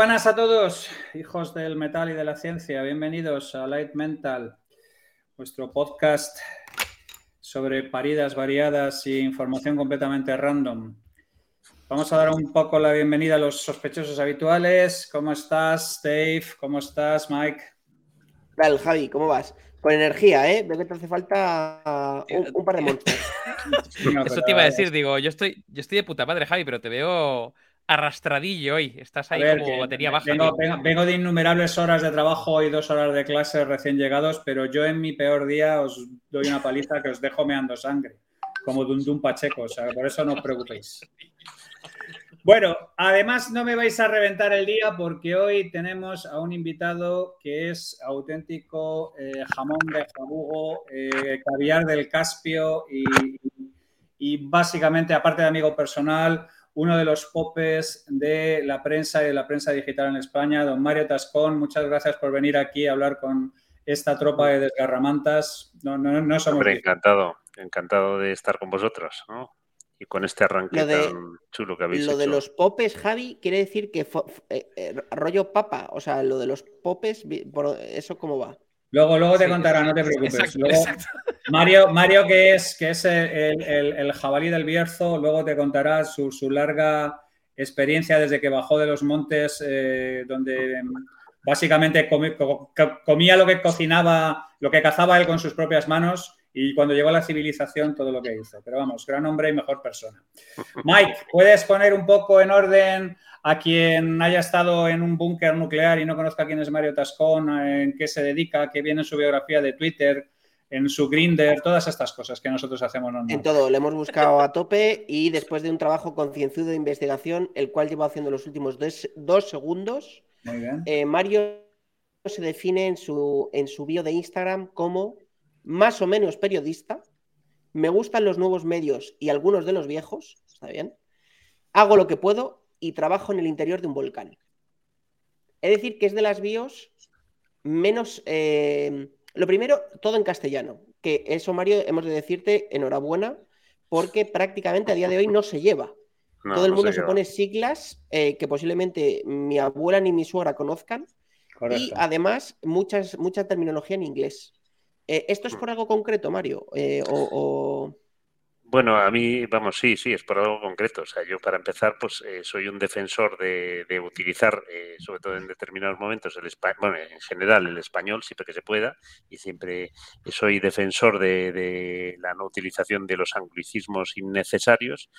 Buenas a todos, hijos del metal y de la ciencia. Bienvenidos a Light Mental, vuestro podcast sobre paridas variadas y información completamente random. Vamos a dar un poco la bienvenida a los sospechosos habituales. ¿Cómo estás, Dave? ¿Cómo estás, Mike? ¿Qué tal, Javi? ¿Cómo vas? Con energía, ¿eh? Veo que te hace falta un, par de monstruos. Eso te iba a decir, digo, yo estoy, yo estoy de puta madre, Javi, pero te veo arrastradillo hoy. Estás ahí como batería baja. Vengo, de innumerables horas de trabajo y dos horas de clase recién llegados, pero yo en mi peor día os doy una paliza que os dejo meando sangre, como Dundum Pacheco. O sea, por eso no os preocupéis. Bueno, además no me vais a reventar el día porque hoy tenemos a un invitado que es auténtico eh, jamón de jabugo, eh, caviar del Caspio y, básicamente, aparte de amigo personal, uno de los popes de la prensa y de la prensa digital en España, don Mario Tascón. Muchas gracias por venir aquí a hablar con esta tropa de desgarramantas. No, no, no somos Hombre, encantado, encantado de estar con vosotros, ¿no? y con este arranque tan chulo que habéis lo hecho. de los popes, Javi, quiere decir que eh, eh, rollo papa, o sea, lo de los popes, ¿eso cómo va? Luego, luego te contará, no te preocupes. Mario, Mario, que es, que es el, jabalí del Bierzo, luego te contará su, larga experiencia desde que bajó de los montes, eh, donde básicamente comía lo que cocinaba, lo que cazaba él con sus propias manos y cuando llegó a la civilización todo lo que hizo. Pero vamos, gran hombre y mejor persona. Mike, ¿puedes poner un poco en orden a quien haya estado en un búnker nuclear y no conozca quién es Mario Tascón, en qué se dedica, qué viene en su biografía de Twitter? en su grinder, todas estas cosas que nosotros hacemos En todo, le hemos buscado a tope y después de un trabajo concienzudo de investigación, el cual llevo haciendo los últimos dos, segundos, eh, Mario se define en su, en su bio de Instagram como más o menos periodista, me gustan los nuevos medios y algunos de los viejos, está bien, hago lo que puedo y trabajo en el interior de un volcán. Es decir, que es de las bios menos... Eh, lo primero, todo en castellano, que eso, Mario, hemos de decirte enhorabuena, porque prácticamente a día de hoy no se lleva. todo el mundo se, pone siglas eh, que posiblemente mi abuela ni mi suegra conozcan. Y además, muchas, mucha terminología en inglés. Eh, ¿Esto es mm. por algo concreto, Mario? Eh, o, Bueno, a mí, vamos, sí, sí, es por algo concreto. O sea, yo para empezar, pues eh, soy un defensor de, utilizar, sobre todo en determinados momentos, el bueno, en general el español, siempre que se pueda, y siempre soy defensor de, de la no utilización de los anglicismos innecesarios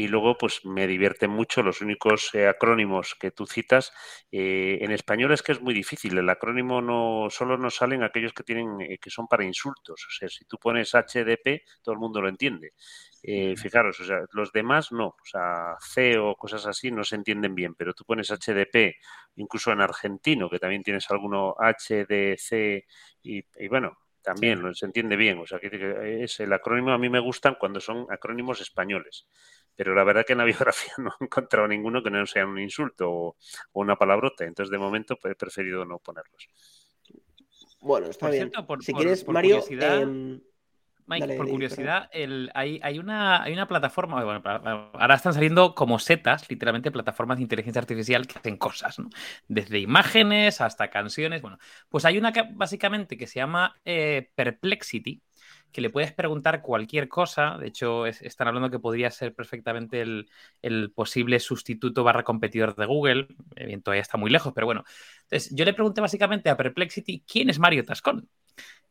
y luego pues me divierten mucho los únicos eh, acrónimos que tú citas. Eh, en español es que es muy difícil, el acrónimo no solo nos salen aquellos que tienen eh, que son para insultos, o sea, si tú pones HDP todo el mundo lo entiende. fijaros, o sea, los demás no, o sea, C o cosas así no se entienden bien, pero tú pones HDP, incluso en argentino, que también tienes alguno HDC y, y bueno, también se entiende bien, o sea, que es el acrónimo a mí me gustan cuando son acrónimos españoles pero la verdad que en la biografía no he encontrado ninguno que no sea un insulto o, una palabrota, entonces de momento he preferido no ponerlos. Bueno, está bien. si quieres, Mario... Em, Mike, por curiosidad, hay, una, hay una plataforma, bueno, ahora están saliendo como setas, literalmente plataformas de inteligencia artificial que hacen cosas, ¿no? Desde imágenes hasta canciones, bueno, pues hay una que básicamente que se llama eh, Perplexity, que le puedes preguntar cualquier cosa. De hecho, están hablando que podría ser perfectamente el, posible sustituto barra competidor de Google. Bien, todavía está muy lejos, pero bueno. Entonces, yo le pregunté básicamente a Perplexity quién es Mario Tascón.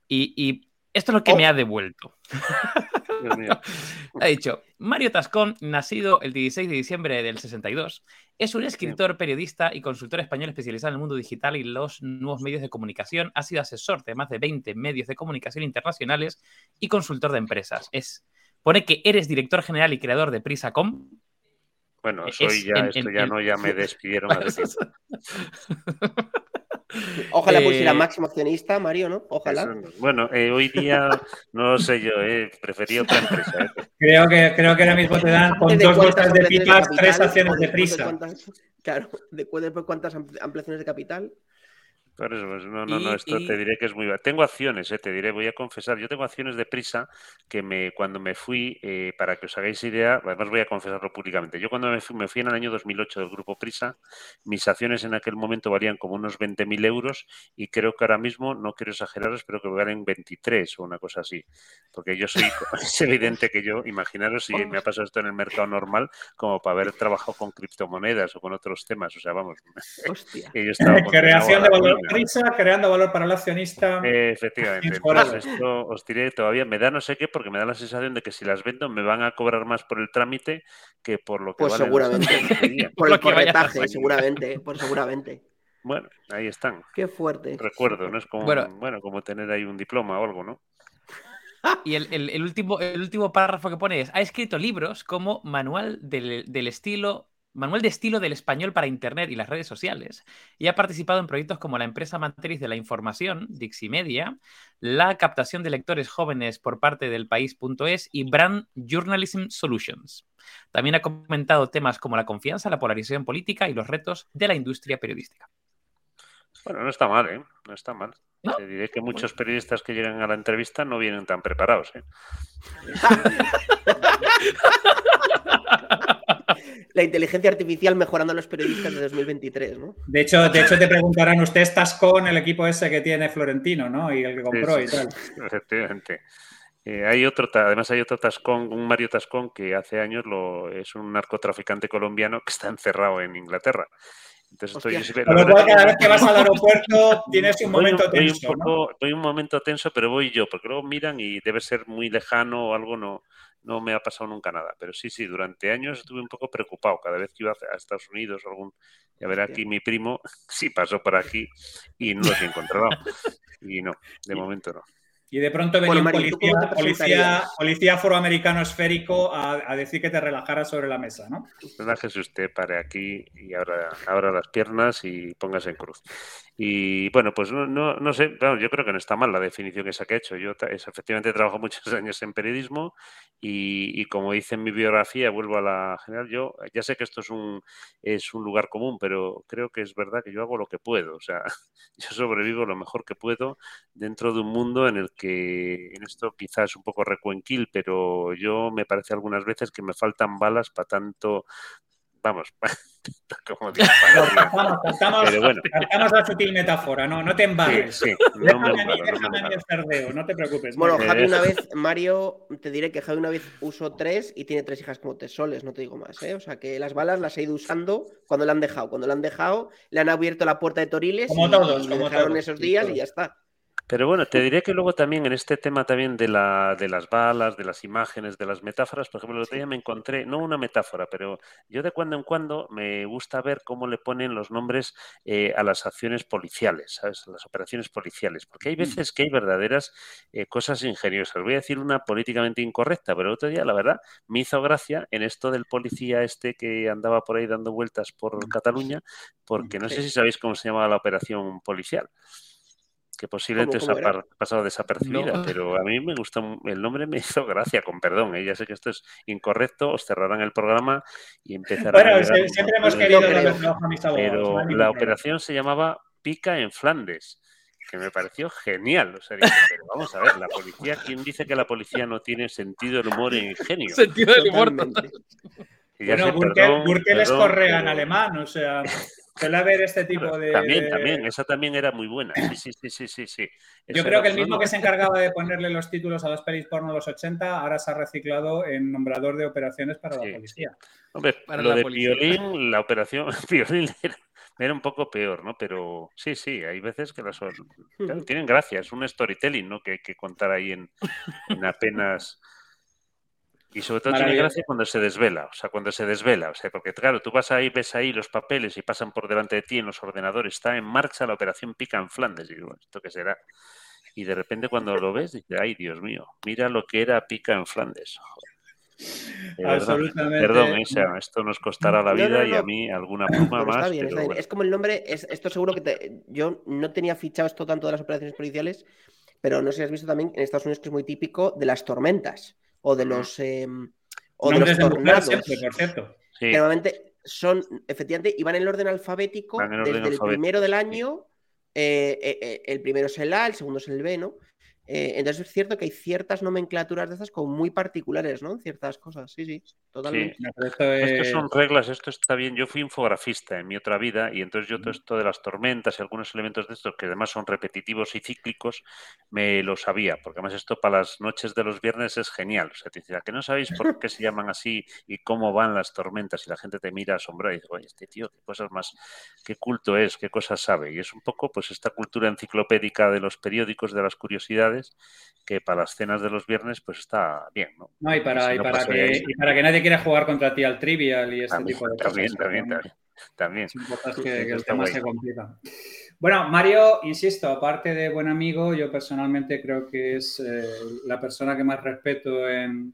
y esto es lo que me oh. ha devuelto. ha dicho, Mario Tascón, nacido el 16 de diciembre del 62, es un escritor, periodista y consultor español especializado en el mundo digital y los nuevos medios de comunicación. Ha sido asesor de más de 20 medios de comunicación internacionales y consultor de empresas. Es, pone que eres director general y creador de Prisacom. Bueno, soy ya, esto ya no, ya me despidieron. Ojalá pusiera máximo accionista, Mario, ¿no? Ojalá. bueno, eh, hoy día no lo sé yo, eh, prefería otra empresa. Eh. Creo, que, creo que ahora mismo te dan con dos bolsas de pipas tres acciones de prisa. claro, después de cuántas ampliaciones de capital. Por eso, pues, no, no, no, esto te diré que es muy... Tengo acciones, eh, te diré, voy a confesar, yo tengo acciones de prisa que me cuando me fui, eh, para que os hagáis idea, además voy a confesarlo públicamente, yo cuando me fui, me fui en el año 2008 del grupo Prisa, mis acciones en aquel momento valían como unos 20.000 euros y creo que ahora mismo, no quiero exagerar, espero que valen 23 o una cosa así, porque yo soy, es evidente que yo, imaginaros si me ha pasado esto en el mercado normal, como para haber trabajado con criptomonedas o con otros temas, o sea, vamos, Hostia. Creación de valor prisa, creando valor para el accionista. efectivamente. Pues esto os diré todavía, me da no sé qué, porque me da la sensación de que si las vendo me van a cobrar más por el trámite que por lo que Pues seguramente. por el corretaje, seguramente, pues seguramente. Bueno, ahí están. Qué fuerte. Recuerdo, ¿no? Es como, bueno, como tener ahí un diploma o algo, ¿no? Y el, último, el último párrafo que pone es, ha escrito libros como Manual del, del estilo manual de estilo del español para Internet y las redes sociales, y ha participado en proyectos como la empresa matriz de la información, Diximedia, la captación de lectores jóvenes por parte del país.es y Brand Journalism Solutions. También ha comentado temas como la confianza, la polarización política y los retos de la industria periodística. Bueno, no está mal, ¿eh? No está mal. Te diré que muchos periodistas que llegan a la entrevista no vienen tan preparados, ¿eh? la inteligencia artificial mejorando a los periodistas de 2023, ¿no? De hecho, de hecho te preguntarán, ¿usted estás con el equipo ese que tiene Florentino, ¿no? Y el que compró y tal. Efectivamente. Eh, hay otro, además hay otro Tascón, un Mario Tascón que hace años lo, es un narcotraficante colombiano que está encerrado en Inglaterra. Entonces estoy, cada vez que vas al aeropuerto tienes un momento tenso. un, un momento tenso, pero voy yo, porque luego miran y debe ser muy lejano o algo, no, no me ha pasado nunca nada. Pero sí, sí, durante años estuve un poco preocupado. Cada vez que iba a Estados Unidos o algún. Ya ver aquí mi primo, sí pasó por aquí y no lo he encontrado. Y no, de momento no. Y de pronto venía un policía, policía, afroamericano esférico a, decir que te relajaras sobre la mesa, ¿no? Relájese usted, pare aquí y ahora abra las piernas y póngase en cruz. Y bueno, pues no, no, sé, yo creo que no está mal la definición esa que ha hecho. Yo es, efectivamente trabajo muchos años en periodismo y, como dice en mi biografía, vuelvo a la general, yo ya sé que esto es un, es un lugar común, pero creo que es verdad que yo hago lo que puedo. O sea, yo sobrevivo lo mejor que puedo dentro de un mundo en el que en esto quizás un poco recuenquil, pero yo me parece algunas veces que me faltan balas para tanto vamos, como Estamos la sutil metáfora, no, no te embarres. Sí, mí, cerdeo, no te preocupes. Bueno, Javi una vez, Mario, te diré que Javi una vez usó tres y tiene tres hijas como tesoles, no te digo más, ¿eh? O sea que las balas las ha ido usando cuando le han dejado. Cuando le han dejado, le han abierto la puerta de Toriles como y, todos, le dejaron esos días y ya está. Pero bueno, te diré que luego también en este tema también de, la, de las balas, de las imágenes, de las metáforas, por ejemplo, el otro día me encontré, no una metáfora, pero yo de cuando en cuando me gusta ver cómo le ponen los nombres eh, a las acciones policiales, ¿sabes? A las operaciones policiales, porque hay mm. veces que hay verdaderas eh, cosas ingeniosas. Voy a decir una políticamente incorrecta, pero el otro día, la verdad, me hizo gracia en esto del policía este que andaba por ahí dando vueltas por. Cataluña, porque no sé si sabéis cómo se llamaba la operación policial que posiblemente os ha pasado desapercibida, pero a mí me gusta, el nombre me hizo gracia, con perdón, ¿eh? ya sé que esto es incorrecto, os cerrarán el programa y empezarán bueno, a... Bueno, siempre hemos querido Pero la operación se llamaba Pica en Flandes que me pareció genial. O sea, pero vamos a ver, la policía, ¿quién dice que la policía no tiene sentido del humor e ingenio? Sentido del humor. Bueno, Burkel, es Correa en alemán, o sea. Suele ver este tipo de. También, también, esa también era muy buena. Sí, sí, sí, sí, sí. Yo creo que el mismo que se encargaba de ponerle los títulos a las pelis porno de los 80, ahora se ha reciclado en nombrador de operaciones para la policía. Hombre, para lo de Piolín, la operación Piolín era, un poco peor, ¿no? Pero sí, sí, hay veces que las tienen gracia, es un storytelling, ¿no? Que hay que contar ahí en, en apenas y sobre todo tiene gracia cuando se desvela, o sea, cuando se desvela, o sea, porque claro, tú vas ahí, ves ahí los papeles y pasan por delante de ti en los ordenadores, está en marcha la operación Pica en Flandes, y digo, ¿esto qué será? Y de repente cuando lo ves, dices, ay, Dios mío, mira lo que era Pica en Flandes. Absolutamente. Perdón, perdón esto nos costará la vida y a mí alguna pluma más. Está bien, está bien. Es como el nombre, es, esto seguro que te, yo no tenía fichado esto tanto de las operaciones policiales, pero no sé si has visto también en Estados Unidos que es muy típico de las tormentas o de los, eh, o de los tornados. por cierto. Que normalmente son, efectivamente, y van en el orden alfabético desde el primero del año el primero es el A, el segundo es el B, ¿no? Eh, entonces es cierto que hay ciertas nomenclaturas de esas como muy particulares, ¿no? Ciertas cosas, sí, sí, totalmente. Esto son reglas, esto está bien. Yo fui infografista en mi otra vida y entonces yo todo esto de las tormentas y algunos elementos de estos que además son repetitivos y cíclicos, me lo sabía, porque además esto para las noches de los viernes es genial. O sea, te dice, que no sabéis por qué se llaman así y cómo van las tormentas y la gente te mira asombrada y dice, oye, este tío, qué cosas más, qué culto es, qué cosas sabe. Y es un poco pues esta cultura enciclopédica de los periódicos, de las curiosidades que para las cenas de los viernes pues está bien, ¿no? No, y para, para, que, para que nadie quiera jugar contra ti al trivial y este tipo de cosas. También, también, también. que, el tema se complica. Bueno, Mario, insisto, aparte de buen amigo, yo personalmente creo que es eh, la persona que más respeto en,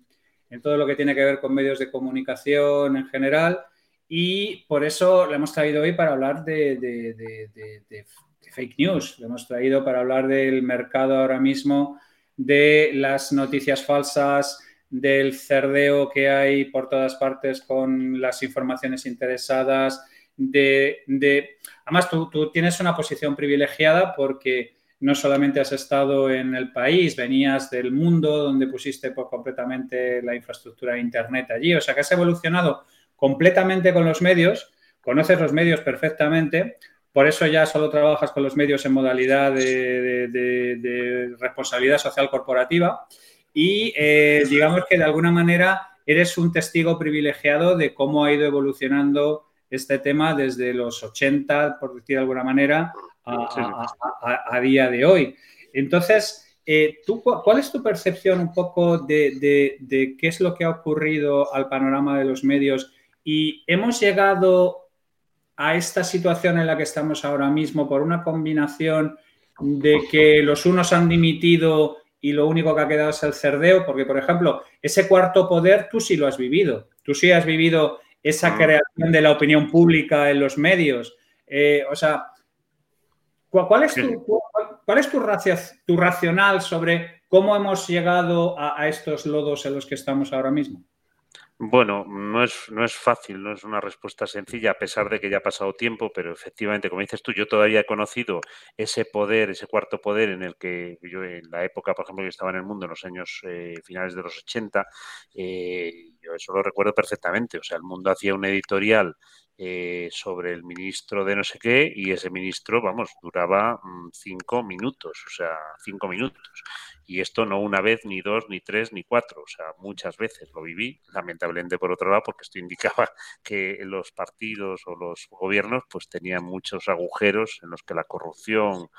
todo lo que tiene que ver con medios de comunicación en general y por eso le hemos traído hoy para hablar de, fake news. Lo hemos traído para hablar del mercado ahora mismo, de las noticias falsas, del cerdeo que hay por todas partes con las informaciones interesadas, de... Además, tú, tú tienes una posición privilegiada porque no solamente has estado en el país, venías del mundo donde pusiste por completamente la infraestructura de Internet allí, o sea que has evolucionado completamente con los medios, conoces los medios perfectamente, por eso ya solo trabajas con los medios en modalidad de, responsabilidad social corporativa y eh, digamos que de alguna manera eres un testigo privilegiado de cómo ha ido evolucionando este tema desde los 80, por decir de alguna manera, a, día de hoy. Entonces, eh, ¿tú, ¿cuál es tu percepción un poco de, de qué es lo que ha ocurrido al panorama de los medios? Y hemos llegado a esta situación en la que estamos ahora mismo por una combinación de que los unos han dimitido y lo único que ha quedado es el cerdeo, porque, por ejemplo, ese cuarto poder tú sí lo has vivido, tú sí has vivido esa ah. creación de la opinión pública en los medios. Eh, o sea, ¿cuál es, tu, cuál es tu, tu, racional sobre cómo hemos llegado a estos lodos en los que estamos ahora mismo? Bueno, no es, no es fácil, no es una respuesta sencilla, a pesar de que ya ha pasado tiempo, pero efectivamente, como dices tú, yo todavía he conocido ese poder, ese cuarto poder en el que yo en la época, por ejemplo, que estaba en el mundo, en los años eh, finales de los 80, eh, yo eso lo recuerdo perfectamente. O sea, el mundo hacía un editorial eh, sobre el ministro de no sé qué y ese ministro, vamos, duraba mm, cinco minutos, o sea, cinco minutos. Y esto no una vez, ni dos, ni tres, ni cuatro, o sea, muchas veces lo viví, lamentablemente por otro lado, porque esto indicaba que los partidos o los gobiernos pues tenían muchos agujeros en los que la corrupción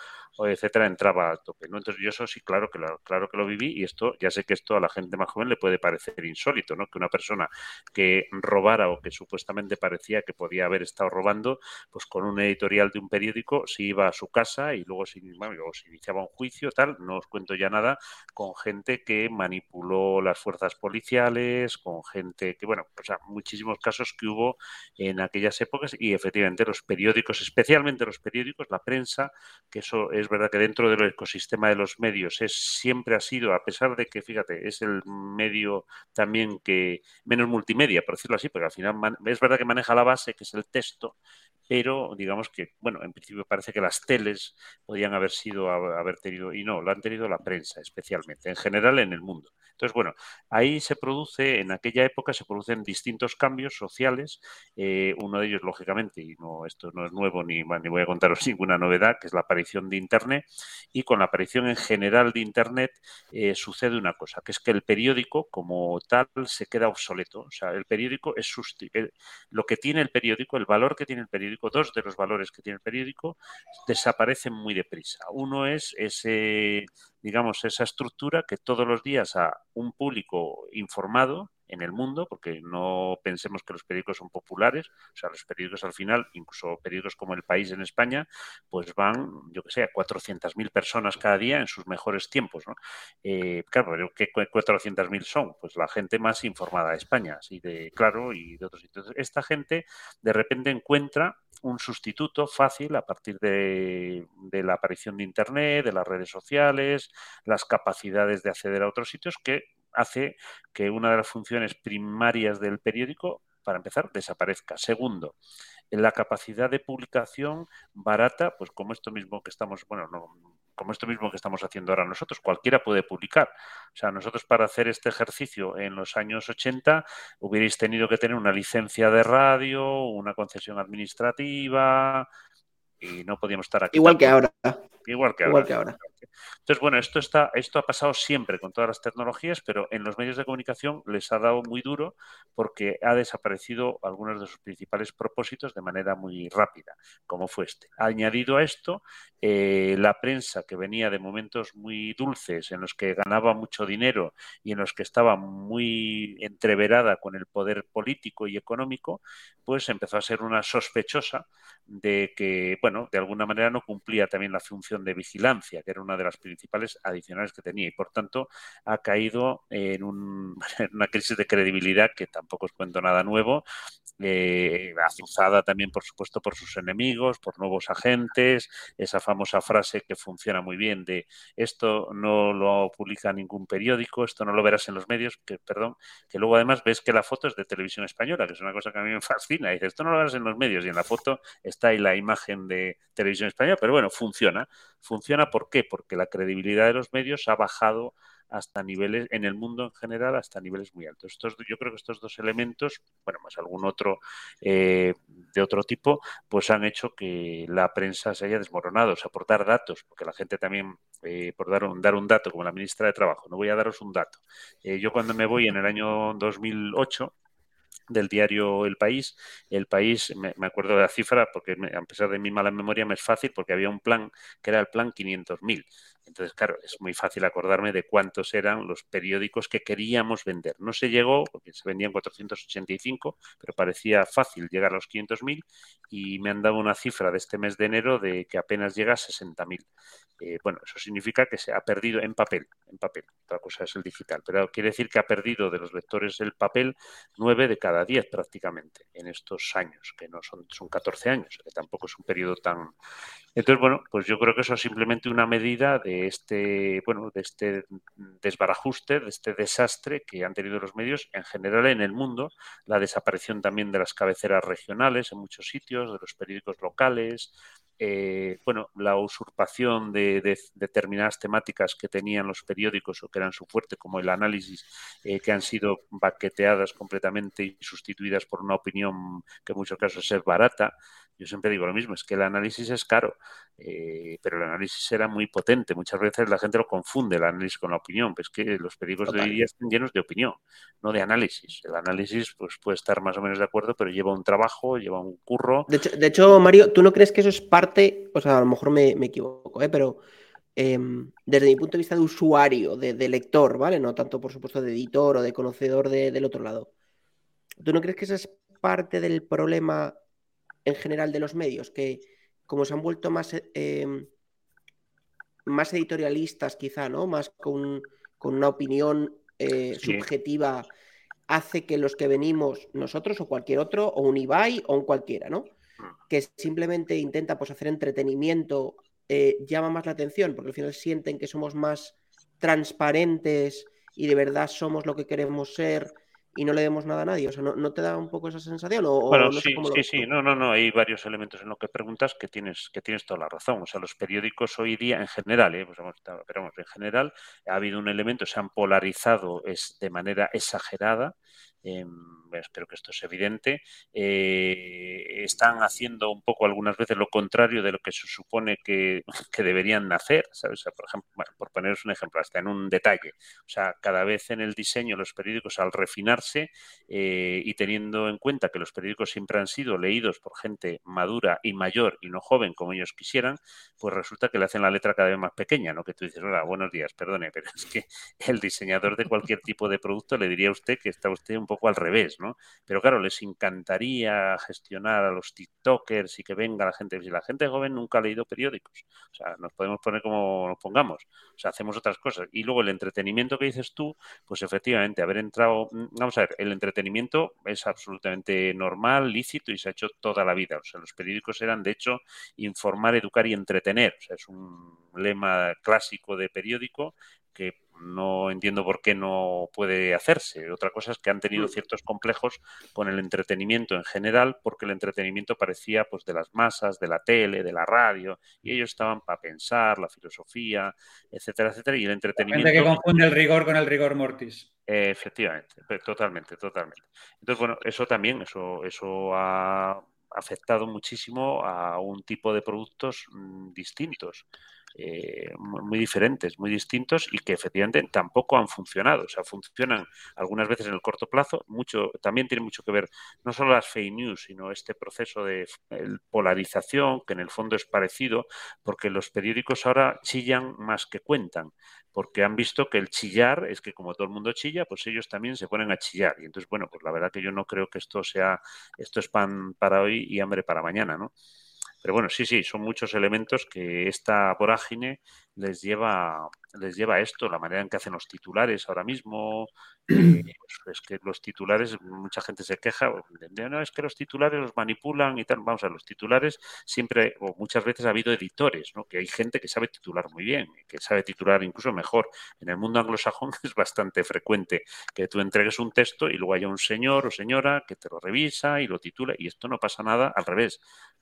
etcétera, entraba a tope. ¿no? Entonces yo eso sí, claro que, lo, claro que lo viví y esto, ya sé que esto a la gente más joven le puede parecer insólito, ¿no? Que una persona que robara o que supuestamente parecía que podía haber estado robando, pues con un editorial de un periódico se iba a su casa y luego se, se iniciaba un juicio, tal, no os cuento ya nada, con gente que manipuló las fuerzas policiales, con gente que, bueno, pues muchísimos casos que hubo en aquellas épocas y efectivamente los periódicos, especialmente los periódicos, la prensa, que eso es es verdad que dentro del ecosistema de los medios es siempre ha sido, a pesar de que, fíjate, es el medio también que menos multimedia, por decirlo así, porque al final es verdad que maneja la base, que es el texto, pero digamos que, bueno, en principio parece que las teles podían haber sido, haber tenido, y no, lo han tenido la prensa especialmente, en general en el mundo. Entonces, bueno, ahí se produce, en aquella época se producen distintos cambios sociales, eh, uno de ellos, lógicamente, y no, esto no es nuevo ni, ni voy a contaros ninguna novedad, que es la aparición de Internet, y con la aparición en general de Internet eh, sucede una cosa, que es que el periódico como tal se queda obsoleto, o sea, el periódico es lo que tiene el periódico, el valor que tiene el periódico, dos de los valores que tiene el periódico, desaparecen muy deprisa. Uno es ese digamos, esa estructura que todos los días a un público informado en el mundo, porque no pensemos que los periódicos son populares, o sea, los periódicos al final, incluso periódicos como El País en España, pues van, yo que sé, a 400.000 personas cada día en sus mejores tiempos, ¿no? Eh, claro, pero ¿qué 400.000 son? Pues la gente más informada de España, así de claro, y de otros sitios. Esta gente de repente encuentra un sustituto fácil a partir de, la aparición de Internet, de las redes sociales, las capacidades de acceder a otros sitios, que hace que una de las funciones primarias del periódico, para empezar, desaparezca. Segundo, la capacidad de publicación barata, pues como esto mismo que estamos, bueno, no, como esto mismo que estamos haciendo ahora nosotros, cualquiera puede publicar. O sea, nosotros para hacer este ejercicio en los años 80 hubierais tenido que tener una licencia de radio, una concesión administrativa y no podíamos estar aquí. Igual que ahora. Igual que ahora. Entonces, bueno, esto, está, esto ha pasado siempre con todas las tecnologías, pero en los medios de comunicación les ha dado muy duro porque ha desaparecido algunos de sus principales propósitos de manera muy rápida, como fue este. Añadido a esto, eh, la prensa que venía de momentos muy dulces, en los que ganaba mucho dinero y en los que estaba muy entreverada con el poder político y económico, pues empezó a ser una sospechosa de que, bueno, de alguna manera no cumplía también la función de vigilancia, que era una de las principales adicionales que tenía y por tanto ha caído en, una crisis de credibilidad que tampoco os cuento nada nuevo, eh, azuzada también por supuesto por sus enemigos, por nuevos agentes, esa famosa frase que funciona muy bien de esto no lo publica ningún periódico, esto no lo verás en los medios, que perdón, que luego además ves que la foto es de televisión española, que es una cosa que a mí me fascina, y dices, esto no lo verás en los medios y en la foto está ahí la imagen de televisión española, pero bueno, funciona. Funciona ¿por qué? Porque la credibilidad de los medios ha bajado hasta niveles, en el mundo en general, hasta niveles muy altos. Estos, yo creo que estos dos elementos, bueno, más algún otro eh, de otro tipo, pues han hecho que la prensa se haya desmoronado. O sea, por dar datos, porque la gente también, eh, por dar un, dar un dato, como la ministra de Trabajo, no voy a daros un dato. Eh, yo cuando me voy en el año 2008, del diario El País. El País, me, acuerdo de la cifra, porque a pesar de mi mala memoria me es fácil, porque había un plan que era el plan 500.000. Entonces, claro, es muy fácil acordarme de cuántos eran los periódicos que queríamos vender. No se llegó, porque se vendían 485, pero parecía fácil llegar a los 500.000 y me han dado una cifra de este mes de enero de que apenas llega a 60.000. Eh, bueno, eso significa que se ha perdido en papel, en papel. Otra cosa es el digital, pero quiere decir que ha perdido de los lectores el papel 9 de cada 10 prácticamente en estos años, que no son, son 14 años, que tampoco es un periodo tan, entonces, bueno, pues yo creo que eso es simplemente una medida de este, bueno, de este desbarajuste, de este desastre que han tenido los medios en general en el mundo, la desaparición también de las cabeceras regionales en muchos sitios, de los periódicos locales, eh, bueno, la usurpación de, determinadas temáticas que tenían los periódicos o que eran su fuerte, como el análisis, eh, que han sido baqueteadas completamente y sustituidas por una opinión que en muchos casos es barata. Yo siempre digo lo mismo, es que el análisis es caro, eh, pero el análisis era muy potente. Muchas veces la gente lo confunde, el análisis con la opinión. Pues que los periódicos de hoy día están llenos de opinión, no de análisis. El análisis pues, puede estar más o menos de acuerdo, pero lleva un trabajo, lleva un curro. De hecho, de hecho Mario, ¿tú no crees que eso es parte, o sea, a lo mejor me, equivoco, ¿eh? pero em, desde mi punto de vista de usuario, de, lector, ¿vale? No tanto, por supuesto, de editor o de conocedor del otro lado. ¿Tú no crees que esa es parte del problema en general de los medios, que como se han vuelto más, eh, em, más editorialistas quizá, ¿no? Más con, una opinión eh, subjetiva, hace que los que venimos, nosotros o cualquier otro, o un Ibai o un cualquiera, ¿no? Que simplemente intenta pues, hacer entretenimiento, eh, llama más la atención, porque al final sienten que somos más transparentes y de verdad somos lo que queremos ser y no le demos nada a nadie. O sea, ¿no, te da un poco esa sensación? O, bueno, sí, sí, sí. No, no, no. Hay varios elementos en lo que preguntas que tienes, que tienes toda la razón. O sea, los periódicos hoy día, en general, ¿eh? pues pero vamos, en general, ha habido un elemento, se han polarizado es, de manera exagerada espero que esto es evidente, eh, están haciendo un poco algunas veces lo contrario de lo que se supone que, deberían hacer, ¿sabes? por ejemplo, por poneros un ejemplo, hasta en un detalle. O sea, cada vez en el diseño los periódicos al refinarse eh, y teniendo en cuenta que los periódicos siempre han sido leídos por gente madura y mayor y no joven como ellos quisieran, pues resulta que le hacen la letra cada vez más pequeña, ¿no? Que tú dices, hola, buenos días, perdone, pero es que el diseñador de cualquier tipo de producto le diría a usted que está usted un poco al revés, ¿no? Pero claro, les encantaría gestionar a los TikTokers y que venga la gente. Si la gente joven nunca ha leído periódicos, o sea, nos podemos poner como nos pongamos, o sea, hacemos otras cosas. Y luego el entretenimiento que dices tú, pues efectivamente, haber entrado, mm, vamos a ver, el entretenimiento es absolutamente normal, lícito y se ha hecho toda la vida. O sea, los periódicos eran, de hecho, informar, educar y entretener. O sea, es un lema clásico de periódico que no entiendo por qué no puede hacerse. Otra cosa es que han tenido mm. ciertos complejos con el entretenimiento en general, porque el entretenimiento parecía pues de las masas, de la tele, de la radio, y ellos estaban para pensar, la filosofía, etcétera, etcétera, y el entretenimiento... Gente que confunde el rigor con el rigor mortis. efectivamente, totalmente, totalmente. Entonces, bueno, eso también, eso, eso ha afectado muchísimo a un tipo de productos mm, distintos. Eh, muy diferentes, muy distintos y que efectivamente tampoco han funcionado. O sea, funcionan algunas veces en el corto plazo, mucho, también tiene mucho que ver no solo las fake news, sino este proceso de polarización, que en el fondo es parecido, porque los periódicos ahora chillan más que cuentan porque han visto que el chillar es que como todo el mundo chilla, pues ellos también se ponen a chillar. Y entonces, bueno, pues la verdad que yo no creo que esto sea, esto es pan para hoy y hambre para mañana, ¿no? Pero bueno, sí, sí, son muchos elementos que esta vorágine les lleva, les lleva a esto, la manera en que hacen los titulares ahora mismo. Eh, pues es que los titulares, mucha gente se queja, no, es que los titulares los manipulan y tal. Vamos a los titulares siempre, o muchas veces ha habido editores, ¿no? que hay gente que sabe titular muy bien, que sabe titular incluso mejor. En el mundo anglosajón es bastante frecuente que tú entregues un texto y luego haya un señor o señora que te lo revisa y lo titula, y esto no pasa nada al revés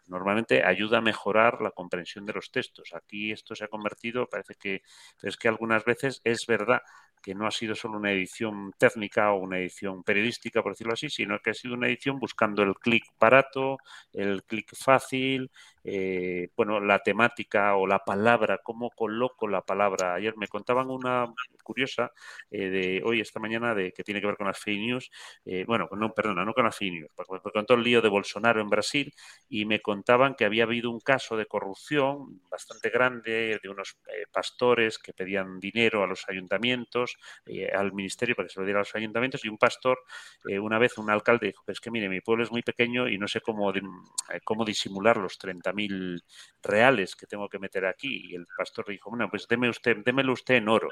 normalmente ayuda a mejorar la comprensión de los textos. Aquí esto se ha convertido, parece que es que algunas veces es verdad que no ha sido solo una edición técnica o una edición periodística, por decirlo así, sino que ha sido una edición buscando el clic barato, el clic fácil, eh, bueno, la temática o la palabra, cómo coloco la palabra. Ayer me contaban una curiosa eh, de hoy, esta mañana, de que tiene que ver con las fake news. Eh, bueno, no, perdona, no con las fake news, me contó el lío de Bolsonaro en Brasil y me contaban que había habido un caso de corrupción bastante grande de unos pastores que pedían dinero a los ayuntamientos, al ministerio para que se lo diera a los ayuntamientos y un pastor, una vez un alcalde dijo, es que mire, mi pueblo es muy pequeño y no sé cómo, cómo disimular los 30 mil reales que tengo que meter aquí. Y el pastor dijo, bueno, pues deme usted, démelo usted en oro.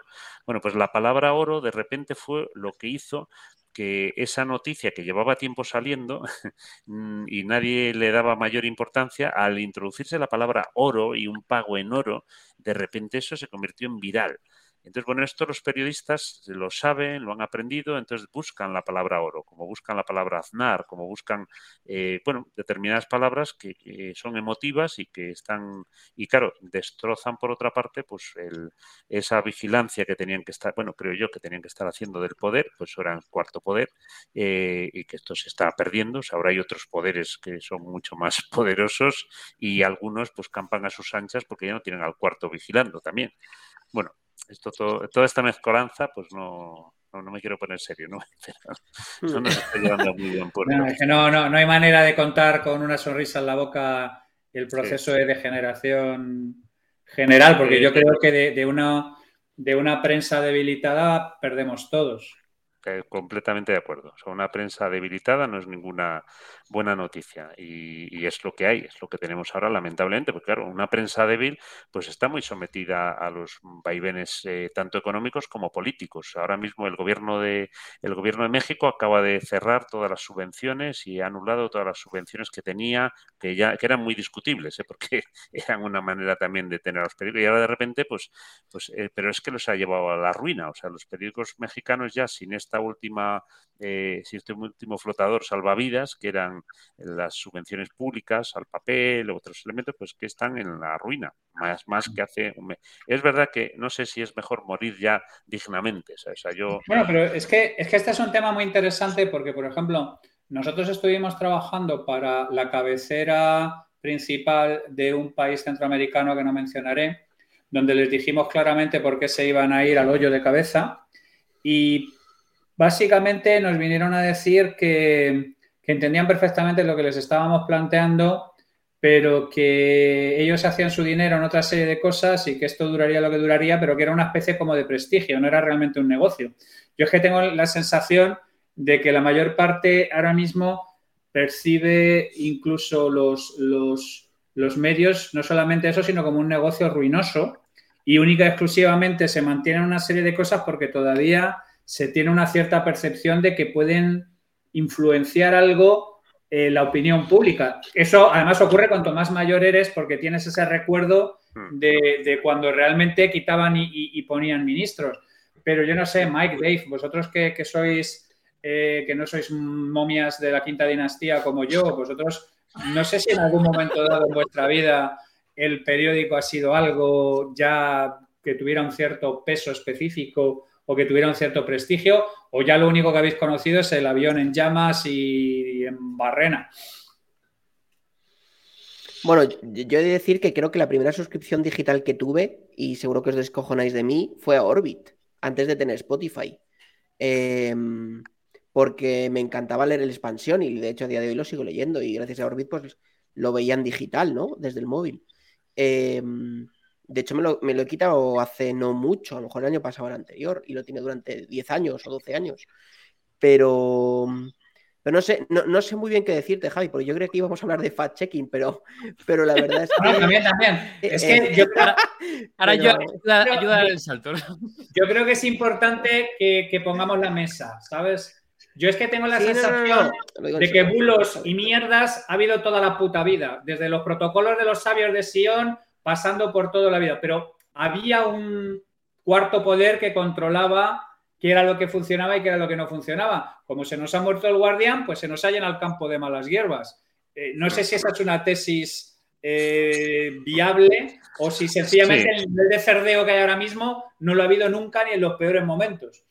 Bueno, pues la palabra oro de repente fue lo que hizo que esa noticia que llevaba tiempo saliendo mm, y nadie le daba mayor importancia, al introducirse la palabra oro y un pago en oro, de repente eso se convirtió en viral. Entonces, bueno, esto los periodistas lo saben, lo han aprendido, entonces buscan la palabra oro, como buscan la palabra aznar, como buscan, eh, bueno, determinadas palabras que, son emotivas y que están, y claro, destrozan por otra parte, pues esa vigilancia que tenían que estar, bueno, creo yo que tenían que estar haciendo del poder, pues ahora el cuarto poder, eh, y que esto se está perdiendo, o sea, ahora hay otros poderes que son mucho más poderosos y algunos pues campan a sus anchas porque ya no tienen al cuarto vigilando también. Bueno, esto toda esta mezcolanza, pues no, no, me quiero poner serio, ¿no? no nos está llevando muy bien No, es que no, no, no hay manera de contar con una sonrisa en la boca el proceso de degeneración general, porque yo creo que de, una, de una prensa debilitada perdemos todos. Completamente de acuerdo. O sea, una prensa debilitada no es ninguna buena noticia y, es lo que hay, es lo que tenemos ahora lamentablemente, porque claro, una prensa débil pues está muy sometida a los vaivenes eh, tanto económicos como políticos. Ahora mismo el gobierno de el gobierno de México acaba de cerrar todas las subvenciones y ha anulado todas las subvenciones que tenía, que ya que eran muy discutibles, ¿eh? porque eran una manera también de tener a los periódicos y ahora de repente pues pues eh, pero es que los ha llevado a la ruina, o sea, los periódicos mexicanos ya sin esta última eh, este último flotador salvavidas que eran las subvenciones públicas al papel, otros elementos, pues que están en la ruina, más, más que hace. Es verdad que no sé si es mejor morir ya dignamente. yo... Bueno, pero es que, es que este es un tema muy interesante porque, por ejemplo, nosotros estuvimos trabajando para la cabecera principal de un país centroamericano que no mencionaré, donde les dijimos claramente por qué se iban a ir al hoyo de cabeza y básicamente nos vinieron a decir que entendían perfectamente lo que les estábamos planteando, pero que ellos hacían su dinero en otra serie de cosas y que esto duraría lo que duraría, pero que era una especie como de prestigio, no era realmente un negocio. Yo es que tengo la sensación de que la mayor parte ahora mismo percibe incluso los, los, los medios, no solamente eso, sino como un negocio ruinoso y única y exclusivamente se mantienen una serie de cosas porque todavía se tiene una cierta percepción de que pueden influenciar algo en la opinión pública. Eso además ocurre cuanto más mayor eres porque tienes ese recuerdo hmm. de, cuando realmente quitaban y, ponían ministros. pero yo no sé, Mike, Dave, vosotros que, sois, eh, que no sois momias de la quinta dinastía como yo, vosotros, no sé si en algún momento dado en vuestra vida el periódico ha sido algo ya que tuviera un cierto peso específico o que tuviera un cierto prestigio, o ya lo único que habéis conocido es el avión en llamas y en barrena. Bueno, yo he de decir que creo que la primera suscripción digital que tuve, y seguro que os descojonáis de mí, fue a Orbit, antes de tener Spotify. Em, porque me encantaba leer el expansión y de hecho a día de hoy lo sigo leyendo y gracias a Orbit pues lo veía en digital, ¿no? Desde el móvil. Em, de hecho me lo, me lo, he quitado hace no mucho, a lo mejor el año pasado o el anterior, y lo tiene durante 10 años o 12 años. Pero pero no sé, no, sé muy bien qué decirte, Javi, porque yo creo que íbamos a hablar de fact-checking, pero, pero la verdad es que. No, también, también. Es que eh, yo, ahora, yo ayuda, a el salto. Yo creo que es importante que, pongamos la mesa, ¿sabes? Yo es que tengo la sensación de que bulos y mierdas ha habido toda la puta vida, desde los protocolos de los sabios de Sion, pasando por toda la vida. Pero había un cuarto poder que controlaba qué era lo que funcionaba y qué era lo que no funcionaba. Como se nos ha muerto el guardián, pues se nos ha llenado el campo de malas hierbas. Eh, no sé si esa es una tesis eh, viable o si sencillamente el nivel de cerdeo que hay ahora mismo no lo ha habido nunca ni en los peores momentos.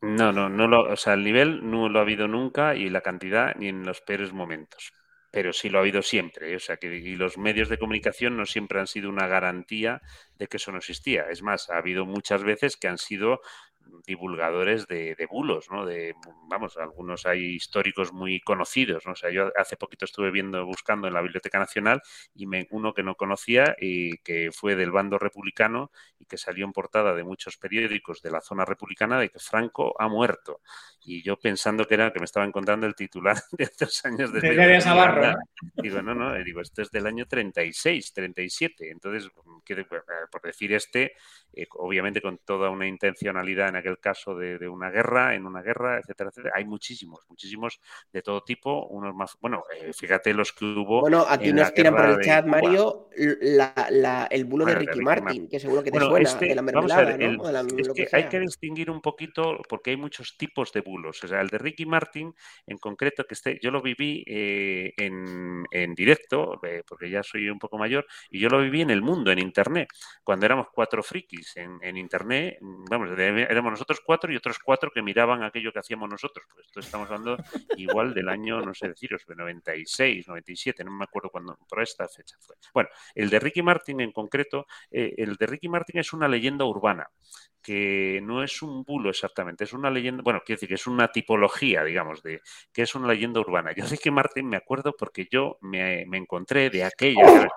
No, no, no lo, o sea, el nivel no lo ha habido nunca y la cantidad ni en los peores momentos. Pero sí lo ha habido siempre. O sea, que y los medios de comunicación no siempre han sido una garantía de que eso no existía. Es más, ha habido muchas veces que han sido divulgadores de, bulos, ¿no? De, vamos, algunos hay históricos muy conocidos, ¿no? O sea, yo hace poquito estuve viendo, buscando en la Biblioteca Nacional y me, uno que no conocía y que fue del bando republicano y que salió en portada de muchos periódicos de la zona republicana de que Franco ha muerto. Y yo pensando que era que me estaba encontrando el titular de estos años de... de Navarro. Digo, no, no, digo, esto es del año 36, 37. Entonces, por decir este, eh, obviamente con toda una intencionalidad en aquel caso de, una guerra, en una guerra, etcétera, etcétera. Hay muchísimos, muchísimos de todo tipo, unos más, bueno, eh, fíjate los que hubo. Bueno, aquí nos tiran por el chat, Mario, el bulo de Ricky, Martin, que seguro que te suena, este, de la mermelada, es que, hay que distinguir un poquito, porque hay muchos tipos de bulos. O sea, el de Ricky Martin, en concreto, que este, yo lo viví eh, en, en, directo, porque ya soy un poco mayor, y yo lo viví en el mundo, en internet, cuando éramos cuatro frikis en, internet, vamos, éramos nosotros cuatro y otros cuatro que miraban aquello que hacíamos nosotros. Pues esto estamos hablando igual del año, no sé deciros, de 96, 97, no me acuerdo cuándo, por esta fecha fue. Bueno, el de Ricky Martin en concreto, eh, el de Ricky Martin es una leyenda urbana que no es un bulo exactamente, es una leyenda, bueno, quiero decir que es una tipología, digamos, de que es una leyenda urbana. Yo Ricky Martin me acuerdo porque yo me, encontré de aquella,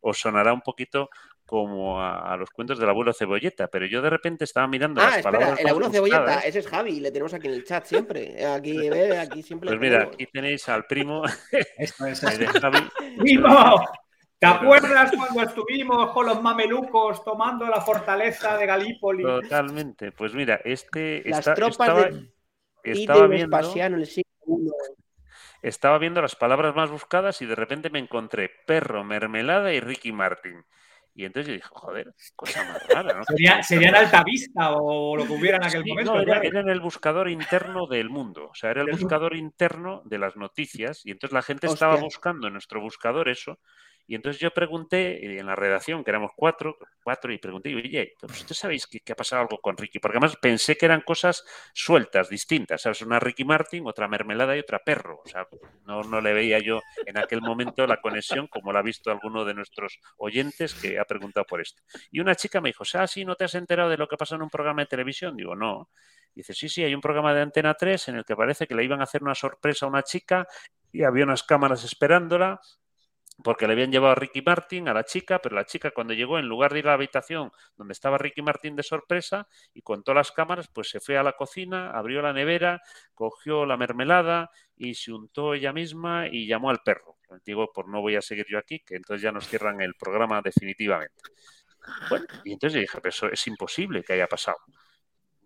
os sonará un poquito como a, los cuentos del abuelo Cebolleta, pero yo de repente estaba mirando ah, las espera, El abuelo Cebolleta, ese es Javi, le tenemos aquí en el chat siempre. Aquí, ve, aquí siempre. Pues mira, aquí tenéis al primo Esto es de Javi. ¡Primo! ¿Te acuerdas cuando estuvimos con los mamelucos tomando la fortaleza de Galípoli? Totalmente. Pues mira, este las tropas estaba, de estaba viendo, el siglo estaba viendo las palabras más buscadas y de repente me encontré perro, mermelada y Ricky Martin. Y entonces yo dije, joder, cosa más rara, ¿no? Sería, en alta vista o lo que hubiera en aquel momento. No, era, en el buscador interno del mundo. O sea, era el buscador interno de las noticias. Y entonces la gente estaba buscando en nuestro buscador eso. Y entonces yo pregunté eh, en la redacción, que éramos cuatro, cuatro y pregunté, oye, ¿pero ¿usted sabéis que, ha pasado algo con Ricky? Porque además pensé que eran cosas sueltas, distintas. ¿Sabes? Una Ricky Martin, otra mermelada y otra perro. O sea, no, no le veía yo en aquel momento la conexión como la ha visto alguno de nuestros oyentes que ha preguntado por esto. Y una chica me dijo, ah, sí, ¿no te has enterado de lo que pasa en un programa de televisión? Digo, no. Dice, sí, sí, hay un programa de Antena 3 en el que parece que le iban a hacer una sorpresa a una chica y había unas cámaras esperándola porque le habían llevado a Ricky Martin, a la chica, pero la chica cuando llegó, en lugar de ir a la habitación donde estaba Ricky Martin de sorpresa y con todas las cámaras, pues se fue a la cocina, abrió la nevera, cogió la mermelada y se untó ella misma y llamó al perro. Digo, pues no voy a seguir yo aquí, que entonces ya nos cierran el programa definitivamente. Bueno, y entonces yo dije, pero eso es imposible que haya pasado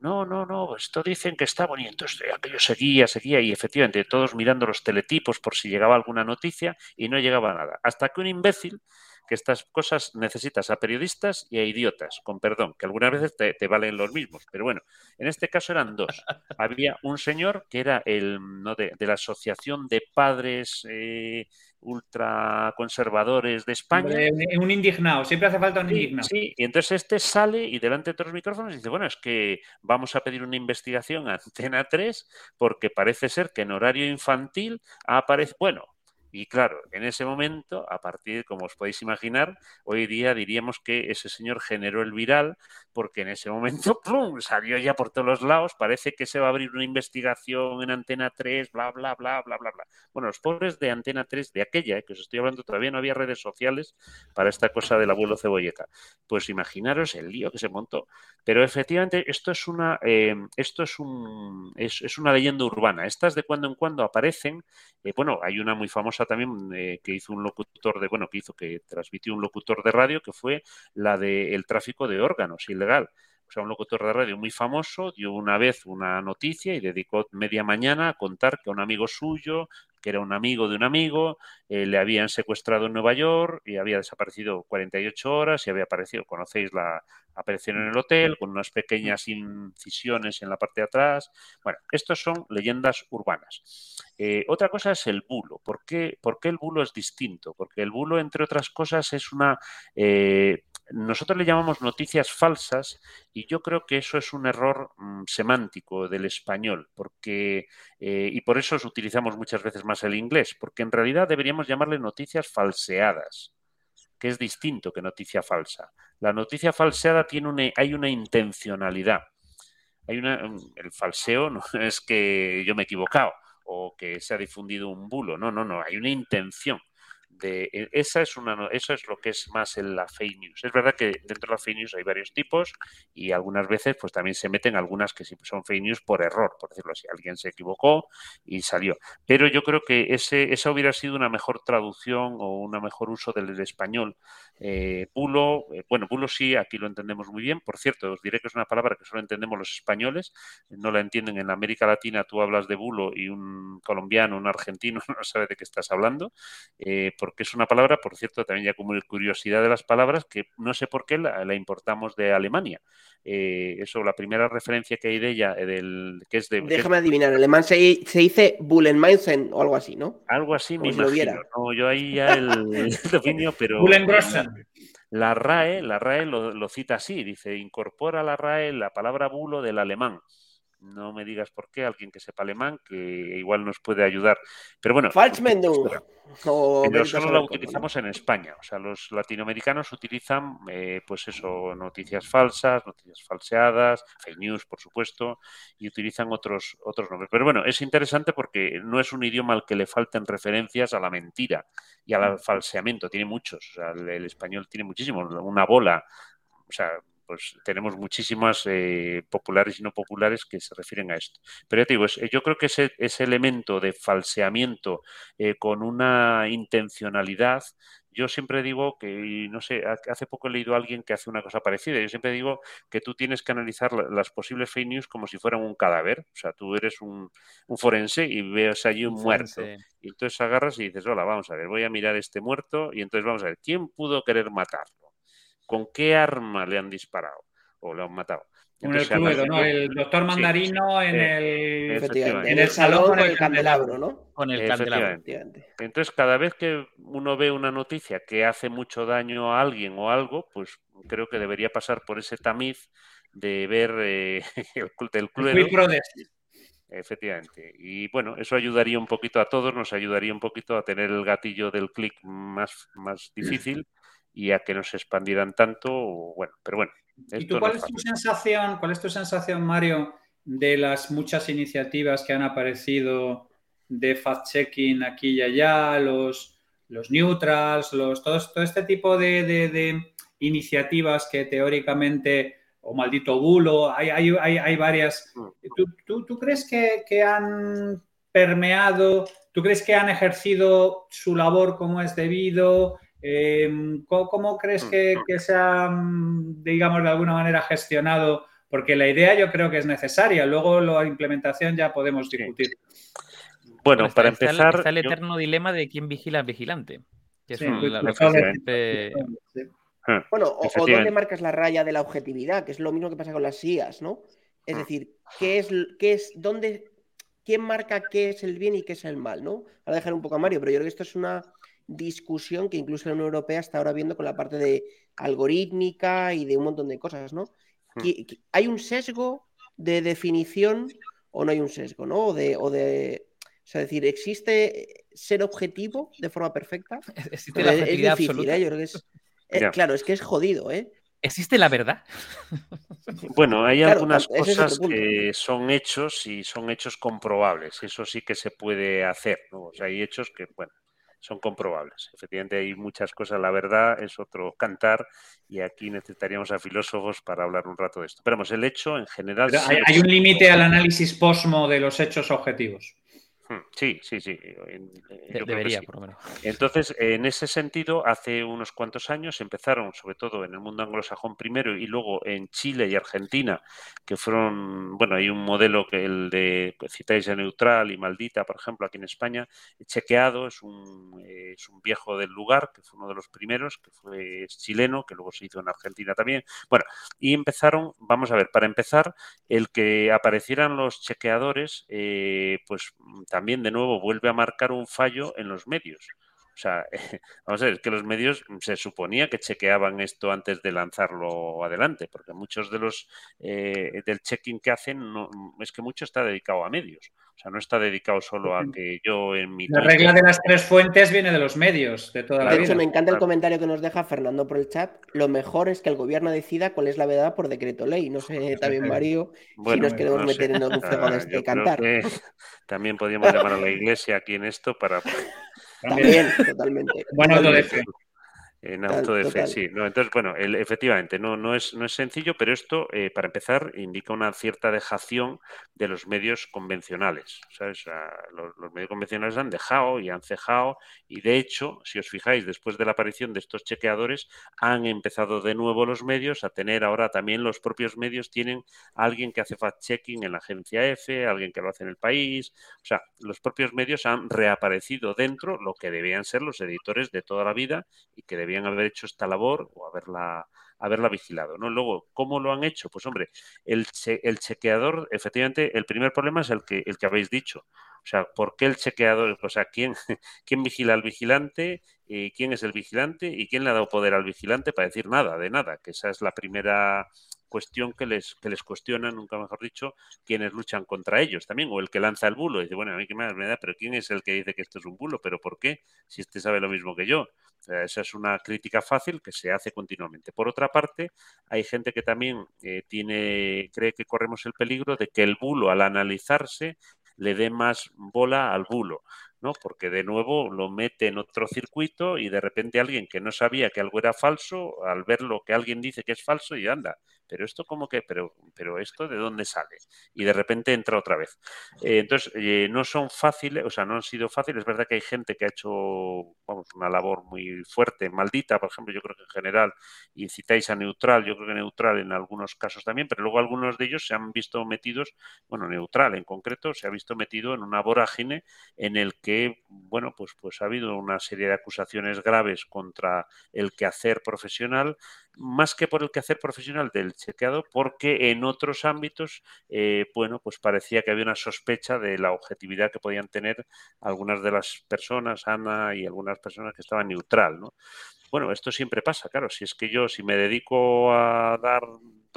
no, no, no, esto dicen que está bonito. Entonces aquello seguía, seguía y efectivamente todos mirando los teletipos por si llegaba alguna noticia y no llegaba nada. Hasta que un imbécil que estas cosas necesitas a periodistas y a idiotas, con perdón, que algunas veces te, valen los mismos, pero bueno, en este caso eran dos. Había un señor que era el ¿no? de, la Asociación de Padres eh, ultraconservadores de España. Un indignado, siempre hace falta un indignado. Sí, y entonces este sale y delante de todos los micrófonos dice, bueno, es que vamos a pedir una investigación a Antena 3 porque parece ser que en horario infantil aparece, bueno, y claro, en ese momento, a partir, como os podéis imaginar, hoy día diríamos que ese señor generó el viral, porque en ese momento ¡plum! salió ya por todos los lados, parece que se va a abrir una investigación en Antena 3, bla, bla, bla, bla, bla, bla. Bueno, los pobres de Antena 3, de aquella, eh, que os estoy hablando, todavía no había redes sociales para esta cosa del abuelo cebolleta. Pues imaginaros el lío que se montó. Pero efectivamente, esto es una, eh, esto es, un, es, una leyenda urbana. Estas de cuando en cuando aparecen, eh, bueno, hay una muy famosa también eh, que hizo un locutor de, bueno, que hizo, que transmitió un locutor de radio, que fue la del tráfico de órganos ilegal. O sea, un locutor de radio muy famoso dio una vez una noticia y dedicó media mañana a contar que un amigo suyo, que era un amigo de un amigo, eh, le habían secuestrado en Nueva York y había desaparecido 48 horas y había aparecido, conocéis la aparición en el hotel, con unas pequeñas incisiones en la parte de atrás. Bueno, estos son leyendas urbanas. Eh, otra cosa es el bulo. ¿Por qué, ¿Por qué, el bulo es distinto? Porque el bulo, entre otras cosas, es una eh, nosotros le llamamos noticias falsas y yo creo que eso es un error mm, semántico del español, porque y por eso utilizamos muchas veces más el inglés, porque en realidad deberíamos llamarle noticias falseadas, que es distinto que noticia falsa. La noticia falseada tiene una, hay una intencionalidad. Hay una, mm, el falseo no es que yo me he equivocado o que se ha difundido un bulo, no, no, no, hay una intención de e, esa es una eso es lo que es más en la fake news. Es verdad que dentro de la fake news hay varios tipos y algunas veces pues también se meten algunas que son fake news por error, por decirlo así. Alguien se equivocó y salió. Pero yo creo que ese esa hubiera sido una mejor traducción o un mejor uso del, español. Eh, bulo, eh, bueno, bulo sí, aquí lo entendemos muy bien. Por cierto, os diré que es una palabra que solo entendemos los españoles, no la entienden en América Latina. Tú hablas de bulo y un colombiano, un argentino no sabe de qué estás hablando. Eh, porque es una palabra, por cierto, también ya como curiosidad de las palabras, que no sé por qué la, importamos de Alemania. Eh, eso, la primera referencia que hay de ella, eh, del, que es de... Déjame adivinar, en alemán se, dice Bullenmeissen o algo así, ¿no? Algo así, me imagino. No, yo ahí ya el, dominio, pero... La RAE, la RAE lo, lo, cita así, dice, incorpora la RAE la palabra bulo del alemán. No me digas por qué, alguien que sepa alemán, que igual nos puede ayudar. Pero bueno. Falschmeldung. Pero solo la utilizamos en España. O sea, los latinoamericanos utilizan, eh, pues eso, noticias falsas, noticias falseadas, fake news, por supuesto, y utilizan otros, otros nombres. Pero bueno, es interesante porque no es un idioma al que le falten referencias a la mentira y al mm. falseamiento. Tiene muchos. O sea, el, español tiene muchísimos. Una bola. O sea, pues tenemos muchísimas eh, populares y no populares que se refieren a esto. Pero ya te digo, yo creo que ese, ese elemento de falseamiento eh, con una intencionalidad, yo siempre digo que, no sé, hace poco he leído a alguien que hace una cosa parecida. Yo siempre digo que tú tienes que analizar las posibles fake news como si fueran un cadáver. O sea, tú eres un, forense y ves allí un, muerto. Y entonces agarras y dices, hola, vamos a ver, voy a mirar este muerto y entonces vamos a ver, ¿quién pudo querer matarlo? Con qué arma le han disparado o le han matado. Con el cluedo, ¿no? El doctor Mandarino en, el, en el salón con el candelabro, ¿no? Con el candelabro. Entonces, cada vez que uno ve una noticia que hace mucho daño a alguien o algo, pues creo que debería pasar por ese tamiz de ver eh, el, el cluedo. Efectivamente. Y bueno, eso ayudaría un poquito a todos, nos ayudaría un poquito a tener el gatillo del clic más, más difícil y a que no se expandieran tanto. Bueno, pero bueno. ¿Y tú cuál es, tu sensación, cuál es tu sensación, Mario, de las muchas iniciativas que han aparecido de fact-checking aquí y allá, los, los neutrals, los, todo, todo este tipo de, iniciativas que teóricamente, o maldito bulo, hay, hay, hay, varias. Mm. ¿Tú, tú, crees que, que, han permeado, tú crees que han ejercido su labor como es debido? Em, ¿cómo, crees mm. que, se ha, mm, digamos, de alguna manera gestionado? Porque la idea yo creo que es necesaria, luego la implementación ya podemos discutir. Bueno, para empezar... Está el, eterno dilema de quién vigila al vigilante. Bueno, o, dónde marcas la raya de la objetividad, que es lo mismo que pasa con las IAS, ¿no? Es mm. decir, ¿qué es, qué es, dónde, quién marca qué es el bien y qué es el mal, ¿no? Para dejar un poco a Mario, pero yo creo que esto es una discusión que incluso la Unión Europea está ahora viendo con la parte de algorítmica y de un montón de cosas, ¿no? Hmm. ¿Hay un sesgo de definición o no hay un sesgo, ¿no? O de, o de es decir, ¿existe ser objetivo de forma perfecta? Existe la es difícil, ¿eh? Yo creo que es, eh, claro, es que es jodido, ¿eh? ¿Existe la verdad? Bueno, hay algunas cosas que son hechos y son hechos comprobables. Eso sí que se puede hacer. ¿no? O sea, hay hechos que, bueno, son comprobables. Efectivamente, hay muchas cosas. La verdad es otro cantar y aquí necesitaríamos a filósofos para hablar un rato de esto. Pero vamos, el hecho en general. hay, un límite al análisis posmo de los hechos objetivos. Hmm, sí, sí, sí. debería, por lo menos. Entonces, en ese sentido, hace unos cuantos años empezaron, sobre todo en el mundo anglosajón primero y luego en Chile y Argentina, que fueron, bueno, hay un modelo que el de pues, citáis neutral y maldita, por ejemplo, aquí en España, chequeado, es un, es un viejo del lugar, que fue uno de los primeros, que fue chileno, que luego se hizo en Argentina también. Bueno, y empezaron, vamos a ver, para empezar, el que aparecieran los chequeadores, eh, pues también de nuevo vuelve a marcar un fallo en los medios. O sea, vamos a ver, es que los medios se suponía que chequeaban esto antes de lanzarlo adelante, porque muchos de los eh, del checking que hacen no, es que mucho está dedicado a medios. O sea, no está dedicado solo a que yo en mi. La regla de las tres fuentes viene de los medios, de toda la De hecho, me encanta el comentario que nos deja Fernando por el chat. Lo mejor es que el gobierno decida cuál es la verdad por decreto ley. No sé, también Mario, si nos queremos meter en algún fuego de este cantar. También podríamos llamar a la iglesia aquí en esto para. También, totalmente. Bueno, en autodefensa, sí. No, entonces, bueno, efectivamente, no, no, es, no es sencillo, pero esto, eh, para empezar, indica una cierta dejación de los medios convencionales. ¿sabes? los, medios convencionales han dejado y han cejado, y de hecho, si os fijáis, después de la aparición de estos chequeadores, han empezado de nuevo los medios a tener ahora también los propios medios tienen alguien que hace fact-checking en la agencia F, alguien que lo hace en el país. O sea, los propios medios han reaparecido dentro lo que debían ser los editores de toda la vida y que debían haber hecho esta labor o haberla, haberla vigilado. ¿no? Luego, ¿cómo lo han hecho? Pues hombre, el, el chequeador, efectivamente, el primer problema es el que, el que habéis dicho. O sea, ¿por qué el chequeador? O sea, ¿quién, quién vigila al vigilante? y ¿Quién es el vigilante? ¿Y quién le ha dado poder al vigilante para decir nada, de nada? Que esa es la primera cuestión que les, que les cuestiona, nunca mejor dicho, quienes luchan contra ellos también, o el que lanza el bulo. Dice, bueno, a mí qué más me da, pero ¿quién es el que dice que esto es un bulo? ¿Pero por qué? Si este sabe lo mismo que yo. esa es una crítica fácil que se hace continuamente. Por otra parte, hay gente que también eh, tiene, cree que corremos el peligro de que el bulo, al analizarse, le dé más bola al bulo. ¿no? Porque de nuevo lo mete en otro circuito y de repente alguien que no sabía que algo era falso, al ver lo que alguien dice que es falso, y anda, pero esto como que, pero, pero esto de dónde sale? Y de repente entra otra vez. Eh, entonces, eh, no son fáciles, o sea, no han sido fáciles. Es verdad que hay gente que ha hecho, vamos, una labor muy fuerte, maldita, por ejemplo, yo creo que en general, incitáis a neutral, yo creo que neutral en algunos casos también, pero luego algunos de ellos se han visto metidos, bueno, neutral en concreto, se ha visto metido en una vorágine en el que, bueno, pues, pues ha habido una serie de acusaciones graves contra el quehacer profesional, más que por el quehacer profesional del chequeado, porque en otros ámbitos, eh, bueno, pues parecía que había una sospecha de la objetividad que podían tener algunas de las personas, Ana y algunas personas que estaban neutral, ¿no? Bueno, esto siempre pasa, claro, si es que yo, si me dedico a dar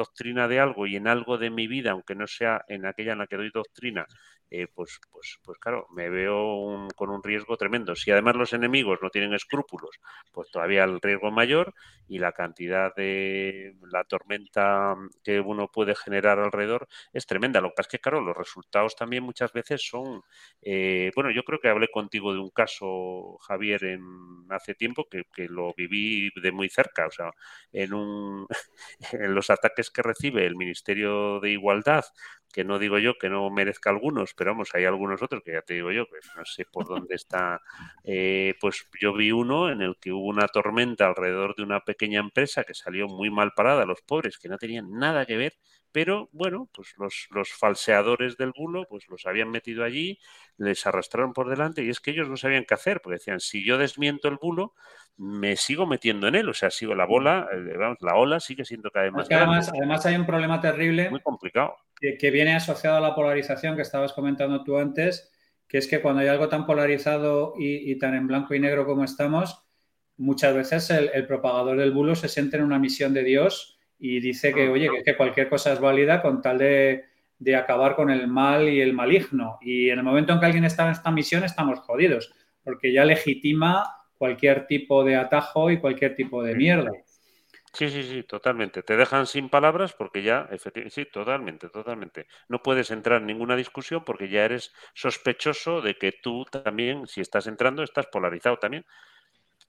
doctrina de algo y en algo de mi vida, aunque no sea en aquella en la que doy doctrina, eh, pues, pues, pues claro, me veo con un riesgo tremendo. Si además los enemigos no tienen escrúpulos, pues todavía el riesgo es mayor y la cantidad de la tormenta que uno puede generar alrededor es tremenda. Lo que pasa es que, claro, los resultados también muchas veces son, eh, bueno, yo creo que hablé contigo de un caso, Javier, en, hace tiempo que, que lo viví de muy cerca, o sea, en, un, en los ataques que recibe el Ministerio de Igualdad que no digo yo que no merezca algunos, pero vamos, hay algunos otros que ya te digo yo, que no sé por dónde está. Eh, pues yo vi uno en el que hubo una tormenta alrededor de una pequeña empresa que salió muy mal parada, los pobres, que no tenían nada que ver pero bueno, pues los, los falseadores del bulo, pues los habían metido allí, les arrastraron por delante y es que ellos no sabían qué hacer, porque decían, si yo desmiento el bulo, me sigo metiendo en él, o sea, sigo la bola, eh, vamos, la ola sigue siendo cada vez más además, además hay un problema terrible. Muy complicado. Que, viene asociado a la polarización que estabas comentando tú antes, que es que cuando hay algo tan polarizado y, tan en blanco y negro como estamos, muchas veces el, propagador del bulo se siente en una misión de Dios y dice que, oye, que, cualquier cosa es válida con tal de, de, acabar con el mal y el maligno. Y en el momento en que alguien está en esta misión, estamos jodidos, porque ya legitima cualquier tipo de atajo y cualquier tipo de mierda. Sí, sí, sí, totalmente. Te dejan sin palabras porque ya, efectivamente, sí, totalmente, totalmente. No puedes entrar en ninguna discusión porque ya eres sospechoso de que tú también, si estás entrando, estás polarizado también.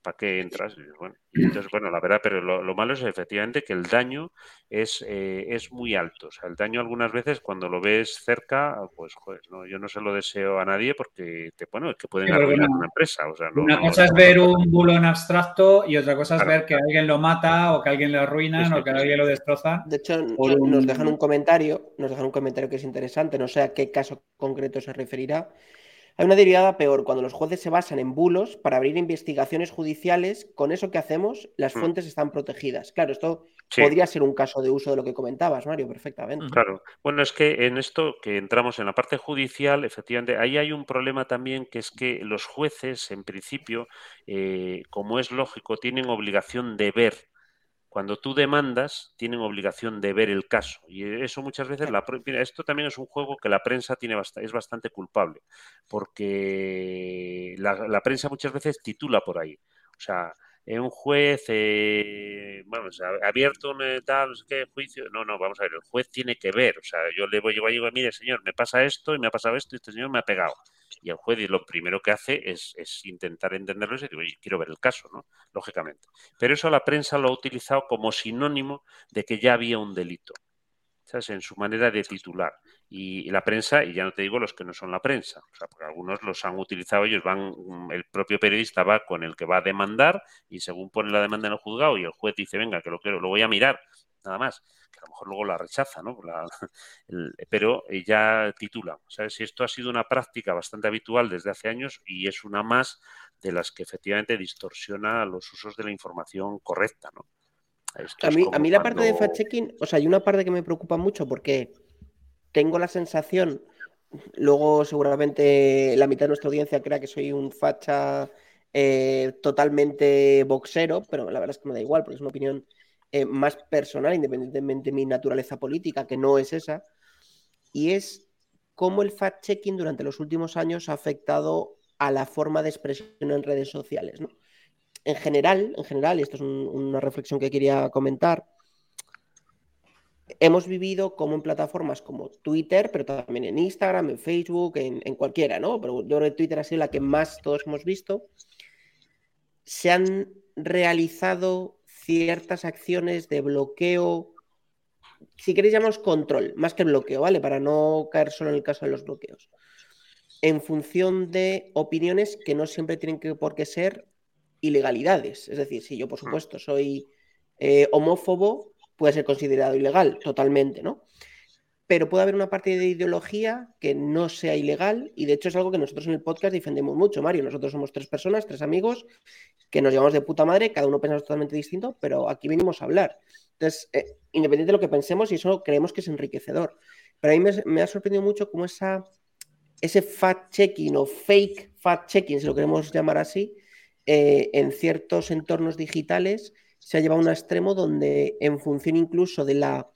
¿Para qué entras? Bueno, entonces, bueno, la verdad, pero lo, malo es efectivamente que el daño es, eh, es muy alto. O sea, el daño algunas veces cuando lo ves cerca, pues, joder, no, yo no se lo deseo a nadie porque, te, bueno, es que pueden arruinar una empresa. O sea, una cosa es ver un bulo en abstracto y otra cosa es ver que alguien lo mata o que alguien le arruina o que alguien lo destroza. De hecho, nos dejan un comentario, nos dejan un comentario que es interesante, no sé a qué caso concreto se referirá hay una derivada peor, cuando los jueces se basan en bulos para abrir investigaciones judiciales, con eso que hacemos, las mm. fuentes están protegidas. Claro, esto podría ser un caso de uso de lo que comentabas, Mario, perfectamente. Claro. Bueno, es que en esto que entramos en la parte judicial, efectivamente, ahí hay un problema también que es que los jueces, en principio, eh, como es lógico, tienen obligación de ver cuando tú demandas, tienen obligación de ver el caso. Y eso muchas veces, la, esto también es un juego que la prensa tiene es bastante culpable, porque la, prensa muchas veces titula por ahí. O sea, un juez, eh, vamos, ha abierto un eh, tal, no sé qué, juicio. No, no, vamos a ver, el juez tiene que ver. O sea, yo le voy, yo voy a mire, señor, me pasa esto y me ha pasado esto y este señor me ha pegado y el juez lo primero que hace es, intentar entenderlo y decir, oye, quiero ver el caso, ¿no? Lógicamente. Pero eso la prensa lo ha utilizado como sinónimo de que ya había un delito, ¿sabes? En su manera de titular. Y, la prensa, y ya no te digo los que no son la prensa, o sea, porque algunos los han utilizado ellos, van, el propio periodista va con el que va a demandar y según pone la demanda en el juzgado y el juez dice, venga, que lo quiero, lo voy a mirar, nada más a lo mejor luego la rechaza, ¿no? pero ya titula. ¿sabes? Si esto ha sido una práctica bastante habitual desde hace años y es una más de las que efectivamente distorsiona los usos de la información correcta, ¿no? a mí, a mí la parte de fact-checking, o sea, hay una parte que me preocupa mucho porque tengo la sensación, luego seguramente la mitad de nuestra audiencia crea que soy un facha eh, totalmente boxero, pero la verdad es que me da igual porque es una opinión eh, más personal, independientemente de mi naturaleza política, que no es esa, y es cómo el fact-checking durante los últimos años ha afectado a la forma de expresión en redes sociales. En general, en general, y esto es una reflexión que quería comentar, hemos vivido como en plataformas como Twitter, pero también en Instagram, en Facebook, en, en, cualquiera, ¿no? Pero yo creo que Twitter ha sido la que más todos hemos visto. Se han realizado ciertas acciones de bloqueo, si queréis llamamos control, más que bloqueo, ¿vale? Para no caer solo en el caso de los bloqueos. En función de opiniones que no siempre tienen que, por qué ser ilegalidades. Es decir, si yo, por supuesto, soy eh, homófobo, puede ser considerado ilegal, totalmente, ¿no? Pero puede haber una parte de ideología que no sea ilegal y de hecho es algo que nosotros en el podcast defendemos mucho, Mario. Nosotros somos tres personas, tres amigos que nos llevamos de puta madre, cada uno piensa totalmente distinto, pero aquí venimos a hablar. Entonces, eh, independiente de lo que pensemos, y eso creemos que es enriquecedor. Pero a mí me, ha sorprendido mucho cómo esa, ese fact-checking o fake fact-checking, si lo queremos llamar así, eh, en ciertos entornos digitales se ha llevado a un extremo donde, en función incluso de la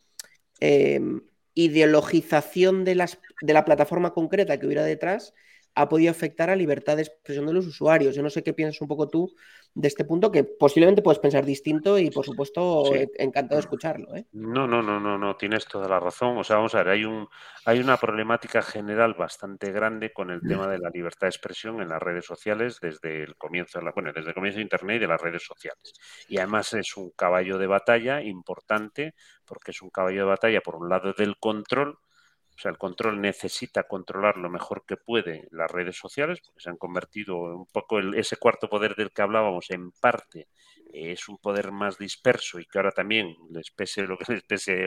em, ideologización de, las, de la plataforma concreta que hubiera detrás, ha podido afectar a libertad de expresión de los usuarios. Yo no sé qué piensas un poco tú de este punto, que posiblemente puedes pensar distinto y por supuesto encantado de escucharlo. ¿eh? No, no, no, no, no, tienes toda la razón. O sea, vamos a ver, hay, un, hay una problemática general bastante grande con el tema de la libertad de expresión en las redes sociales desde el comienzo de la, bueno, desde el comienzo de Internet y de las redes sociales. Y además es un caballo de batalla importante porque es un caballo de batalla por un lado del control o sea, el control necesita controlar lo mejor que puede las redes sociales, porque se han convertido un poco ese cuarto poder del que hablábamos en parte es un poder más disperso y que ahora también les pese lo que les pese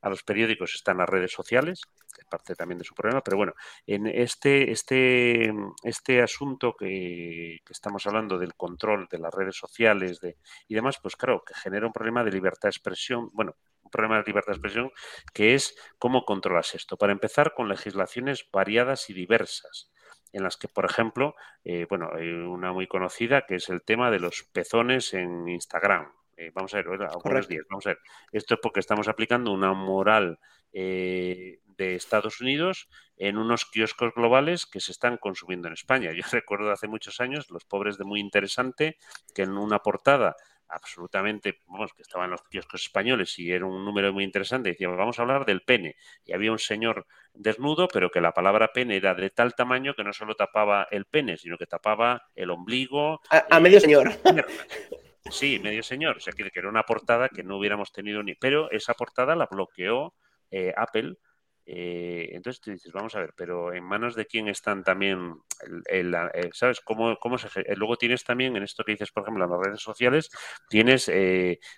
a los periódicos están las redes sociales, que es parte también de su problema, pero bueno, en este, este, este asunto que, estamos hablando del control de las redes sociales de, y demás, pues claro, que genera un problema de libertad de expresión, bueno, problema de libertad de expresión que es cómo controlas esto. Para empezar, con legislaciones variadas y diversas en las que, por ejemplo, eh, bueno, hay una muy conocida que es el tema de los pezones en Instagram. Eh, vamos a ver, buenos días, vamos a ver. Esto es porque estamos aplicando una moral eh, de Estados Unidos en unos kioscos globales que se están consumiendo en España. Yo recuerdo hace muchos años, Los Pobres de Muy Interesante, que en una portada absolutamente, vamos, que estaban los kioscos españoles y era un número muy interesante, decía, vamos a hablar del pene. Y había un señor desnudo, pero que la palabra pene era de tal tamaño que no solo tapaba el pene, sino que tapaba el ombligo. A, medio señor. Sí, medio señor. O sea, que, era una portada que no hubiéramos tenido ni. Pero esa portada la bloqueó eh, Apple eh, entonces tú dices, vamos a ver, pero en manos de quién están también, el, eh, ¿sabes? ¿Cómo, se, eh, luego tienes también, en esto que dices, por ejemplo, en las redes sociales, tienes,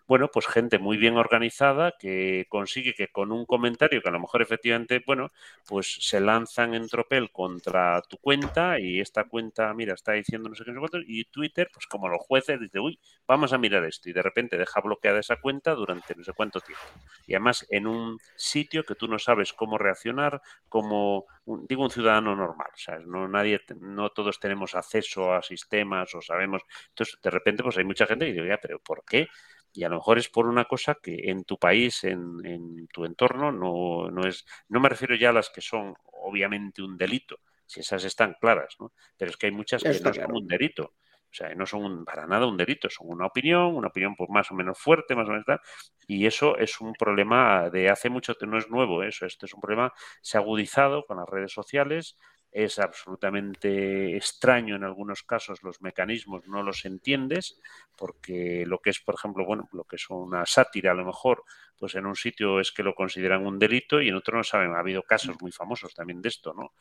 bueno, pues gente muy bien organizada que consigue que con un comentario que a lo mejor efectivamente, bueno, pues se lanzan en tropel contra tu cuenta y esta cuenta, mira, está diciendo no sé qué, y Twitter, pues como los jueces, dice, uy, vamos a mirar esto y de repente deja bloqueada esa cuenta durante no sé cuánto tiempo. Y además en un sitio que tú no sabes cómo reaccionar como, digo, un ciudadano normal. O sea, no, nadie, no todos tenemos acceso a sistemas o sabemos. Entonces, de repente, pues hay mucha gente que dice, ya, pero ¿por qué? Y a lo mejor es por una cosa que en tu país, en, en tu entorno, no, no es. No me refiero ya a las que son obviamente un delito, si esas están claras, ¿no? Pero es que hay muchas que no son un delito. Sea, no son para nada un delito, son una opinión, una opinión pues, más o menos fuerte, más o menos tal. Y eso es un problema de hace mucho, no es nuevo eso, este es un problema, se ha agudizado con las redes sociales, es absolutamente extraño en algunos casos los mecanismos, no los entiendes, porque lo que es, por ejemplo, bueno, lo que es una sátira a lo mejor, pues en un sitio es que lo consideran un delito y en otro no saben. Ha habido casos muy famosos también de esto, ¿no?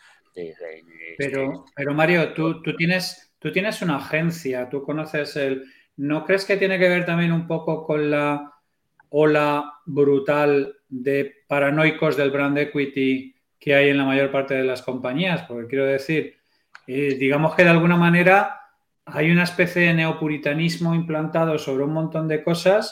pero, pero Mario, tú, tú tienes Tú tienes una agencia, tú conoces el... ¿No crees que tiene que ver también un poco con la ola brutal de paranoicos del brand equity que hay en la mayor parte de las compañías? Porque quiero decir, eh, digamos que de alguna manera hay una especie de neopuritanismo implantado sobre un montón de cosas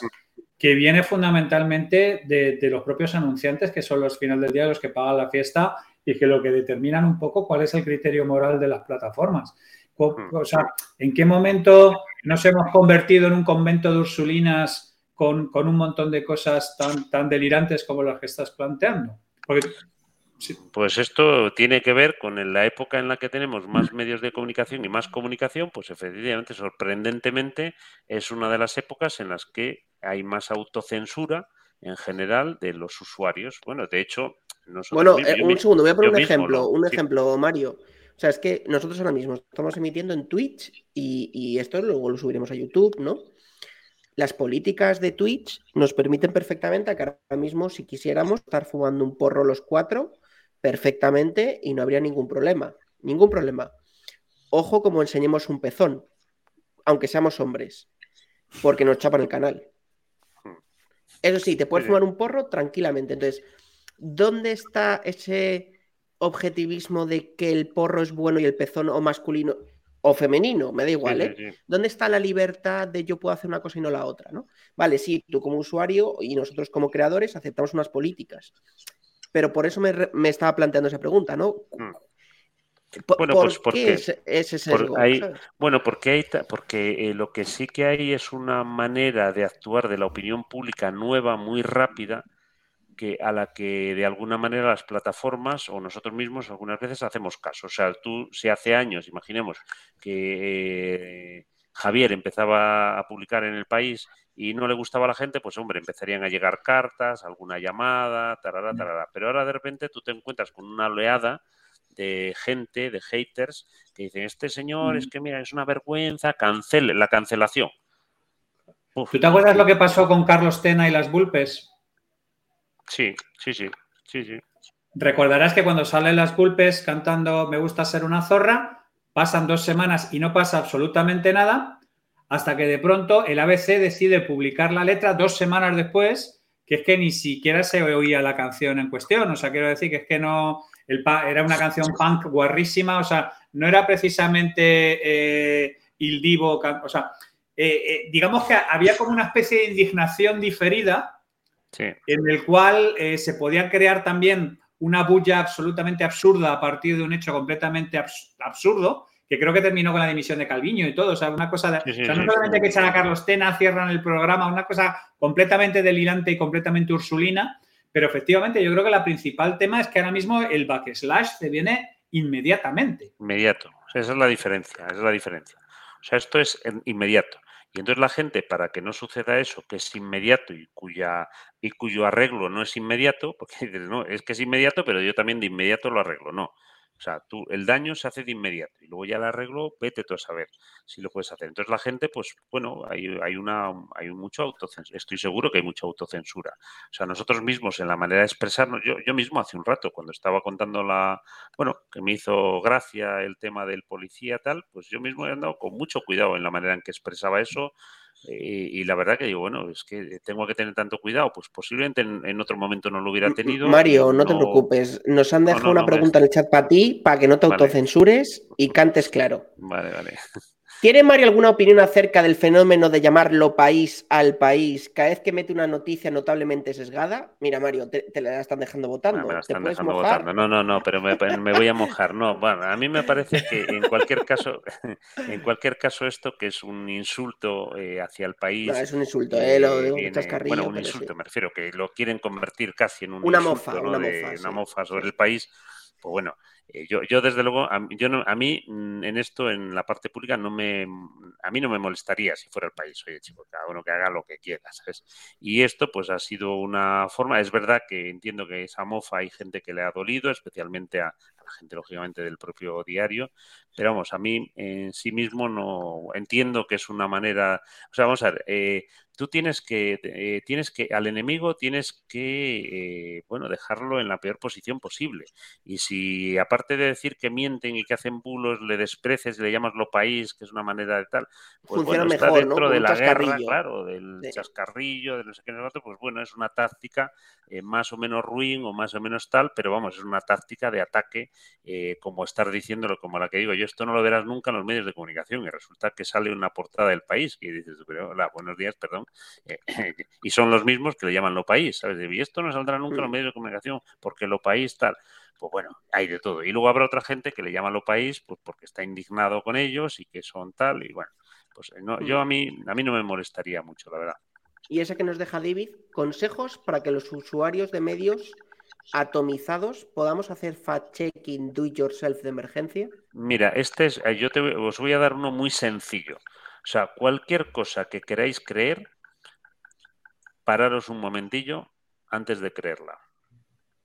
que viene fundamentalmente de, de, los propios anunciantes, que son los final del día los que pagan la fiesta y que lo que determinan un poco cuál es el criterio moral de las plataformas. Mm. O sea, ¿en qué momento nos hemos convertido en un convento de Ursulinas con, un montón de cosas tan, tan delirantes como las que estás planteando? Pues esto tiene que ver con la época en la que tenemos más medios de comunicación y más comunicación, pues efectivamente, sorprendentemente, es una de las épocas en las que hay más autocensura en general de los usuarios. Bueno, de hecho, bueno, eh, un segundo, voy a poner un ejemplo, un ejemplo, Mario. O sea, es que nosotros ahora mismo estamos emitiendo en Twitch y, esto luego lo subiremos a YouTube, ¿no? Las políticas de Twitch nos permiten perfectamente que ahora mismo, si quisiéramos, estar fumando un porro los cuatro perfectamente y no habría ningún problema. Ningún problema. Ojo como enseñemos un pezón, aunque seamos hombres, porque nos chapan el canal. Eso sí, te puedes fumar un porro tranquilamente. Entonces, ¿dónde está ese objetivismo de que el porro es bueno y el pezón o masculino o femenino, me da igual, ¿eh? ¿Dónde está la libertad de yo puedo hacer una cosa y no la otra, ¿no? Vale, sí, tú como usuario y nosotros como creadores aceptamos unas políticas, pero por eso me, estaba planteando esa pregunta, ¿no? Mm. bueno, pues porque, es, ese bueno, porque hay, porque eh, lo que sí que hay es una manera de actuar de la opinión pública nueva, muy rápida, que a la que de alguna manera las plataformas o nosotros mismos algunas veces hacemos caso. O sea, tú si hace años, imaginemos que eh, Javier empezaba a publicar en el país y no le gustaba a la gente, pues hombre, empezarían a llegar cartas, alguna llamada, tarara, mm. tarara. Pero ahora de repente tú te encuentras con una oleada de gente, de haters, que dicen, este señor es mm. que mira, es una vergüenza, cancele, la cancelación. ¿Tú te acuerdas lo que pasó con Carlos Tena y las Bulpes? Sí, sí, sí, sí, sí. Recordarás que cuando salen las culpes cantando Me gusta ser una zorra, pasan dos semanas y no pasa absolutamente nada, hasta que de pronto el ABC decide publicar la letra dos semanas después, que es que ni siquiera se oía la canción en cuestión. O sea, quiero decir que es que no, el, era una canción punk guarrísima, o sea, no era precisamente eh, Il Divo, o sea, eh, eh, digamos que había como una especie de indignación diferida en el cual se podía crear también una bulla absolutamente absurda a partir de un hecho completamente absurdo, que creo que terminó con la dimisión de Calviño y todo. O sea, una cosa de. o sea, no solamente que echar a Carlos Tena, cierran el programa, una cosa completamente delirante y completamente ursulina. Pero efectivamente, yo creo que la principal tema es que ahora mismo el backslash se viene inmediatamente. Inmediato. esa es la diferencia. Esa es la diferencia. O sea, esto es inmediato. Y entonces la gente, para que no suceda eso, que es inmediato y, cuya, y cuyo arreglo no es inmediato, porque dices, no, es que es inmediato, pero yo también de inmediato lo arreglo. No. O sea, tú, el daño se hace de inmediato y luego ya el arreglo, vete tú a saber si lo puedes hacer. Entonces la gente, pues bueno, hay, hay una, hay mucho autocensura, estoy seguro que hay mucha autocensura. O sea, nosotros mismos en la manera de expresarnos, yo, yo mismo hace un rato, cuando estaba contando la, bueno, que me hizo gracia el tema del policía tal, pues yo mismo he andado con mucho cuidado en la manera en que expresaba eso, y, la verdad que digo, bueno, es que tengo que tener tanto cuidado, pues posiblemente en, otro momento no lo hubiera tenido. Mario, no, te preocupes, nos han dejado una pregunta en el chat para ti, para que no te autocensures y cantes claro. Vale, vale. ¿Tiene Mario alguna opinión acerca del fenómeno de llamarlo país al país cada vez que mete una noticia notablemente sesgada? Mira, Mario, te, la están dejando votando. No, me la están dejando votando. No, no, no, pero me, voy a mojar. No, bueno, a mí me parece que en cualquier caso, en cualquier caso esto que es un insulto eh, hacia el país. No, es un insulto, eh, lo digo Bueno, un insulto, me refiero, que lo quieren convertir casi en un una insulto, mofa, una, mofa, una mofa sobre el país. Pues bueno, eh, yo, yo, desde luego, a, yo no, a mí mm, en esto, en la parte pública, no me, a mí no me molestaría si fuera el país. Oye, chico, cada uno que haga lo que quiera, ¿sabes? Y esto, pues, ha sido una forma. Es verdad que entiendo que esa mofa hay gente que le ha dolido, especialmente a, la gente, lógicamente, del propio diario. Pero vamos, a mí en sí mismo no entiendo que es una manera. O sea, vamos a ver, eh, tú tienes que, eh, tienes que, al enemigo tienes que, eh, bueno, dejarlo en la peor posición posible. Y si aparte de decir que mienten y que hacen bulos, le despreces, le llamas lo país, que es una manera de tal, pues bueno, está dentro de la guerra, claro, del chascarrillo, de no sé qué, pues bueno, es una táctica eh, más o menos ruin o más o menos tal, pero vamos, es una táctica de ataque, como estar diciéndolo, como la que digo, yo esto no lo verás nunca en los medios de comunicación y resulta que sale una portada del país y dices, hola, buenos días, perdón eh, y son los mismos que le llaman lo país, ¿sabes? Y esto no saldrá nunca en los mm. medios de comunicación porque lo país tal. Pues bueno, hay de todo. Y luego habrá otra gente que le llama lo país pues porque está indignado con ellos y que son tal. Y bueno, pues eh, no, yo mm. a mí, a mí no me molestaría mucho, la verdad. Y ese que nos deja David, consejos para que los usuarios de medios atomizados podamos hacer fact-checking do it yourself de emergencia? Mira, este es, eh, yo te, os voy a dar uno muy sencillo. O sea, cualquier cosa que queráis creer, pararos un momentillo antes de creerla.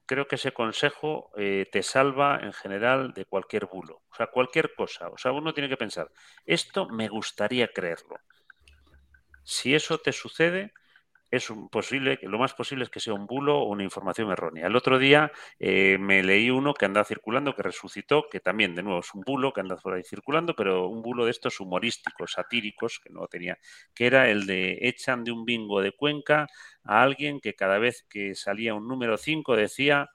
Creo que ese consejo eh, te salva en general de cualquier bulo. O sea, cualquier cosa. O sea, uno tiene que pensar, esto me gustaría creerlo. Si eso te sucede, es un posible, lo más posible es que sea un bulo o una información errónea. El otro día eh, me leí uno que andaba circulando, que resucitó, que también, de nuevo, es un bulo que anda por ahí circulando, pero un bulo de estos humorísticos, satíricos, que no tenía, que era el de echan de un bingo de Cuenca a alguien que cada vez que salía un número 5 decía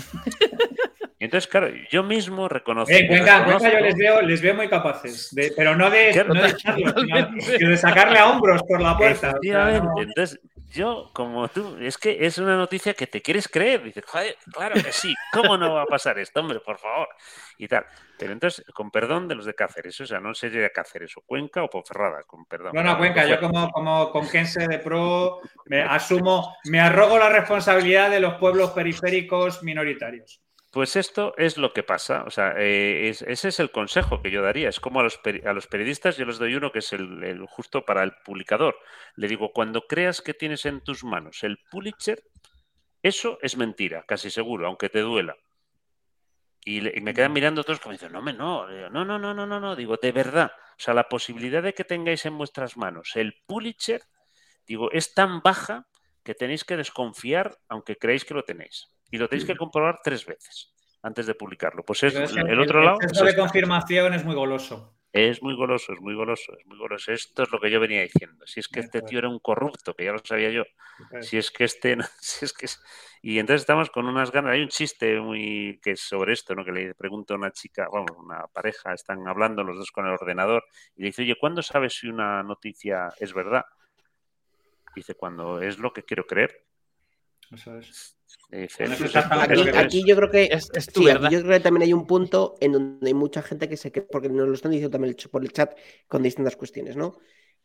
entonces, claro, yo mismo reconozco. Eh, venga, yo les veo, les veo muy capaces, pero no de, no de, de sacarle a hombros por la puerta. Entonces, yo, como tú, es que es una noticia que te quieres creer. Dices, joder, claro que sí, ¿cómo no va a pasar esto, hombre, por favor? Y tal. Pero entonces, con perdón de los de Cáceres, o sea, no sé de Cáceres o Cuenca o Ponferrada, con perdón. No, no, Cuenca, yo como, como conquense de pro me asumo, me arrogo la responsabilidad de los pueblos periféricos minoritarios. Pues esto es lo que pasa. O sea, eh, es, ese es el consejo que yo daría. Es como a los, a los periodistas, yo les doy uno que es el, justo para el publicador. Le digo, cuando creas que tienes en tus manos el Pulitzer, eso es mentira, casi seguro, aunque te duela. Y, me quedan mirando otros como dicen, no, me, no, no, no, no, no, no, no, digo, de verdad. O sea, la posibilidad de que tengáis en vuestras manos el Pulitzer, digo, es tan baja que tenéis que desconfiar aunque creáis que lo tenéis y lo tenéis que comprobar tres veces antes de publicarlo. Pues es, el, otro lado. El de confirmación es muy goloso. Es muy goloso, es muy goloso, es muy goloso. Esto es lo que yo venía diciendo. Si es que este tío era un corrupto, que ya lo sabía yo. Si es que este, si es que y entonces estamos con unas ganas. Hay un chiste muy que es sobre esto, ¿no? Que le pregunta a una chica, vamos, una pareja, están hablando los dos con el ordenador y le dice, oye, ¿cuándo sabes si una noticia es verdad? Dice, cuando es lo que quiero creer. Eso es. aquí, yo creo que es, yo creo que también hay un punto en donde hay mucha gente que se cree, porque nos lo están diciendo también por el chat con distintas cuestiones, ¿no?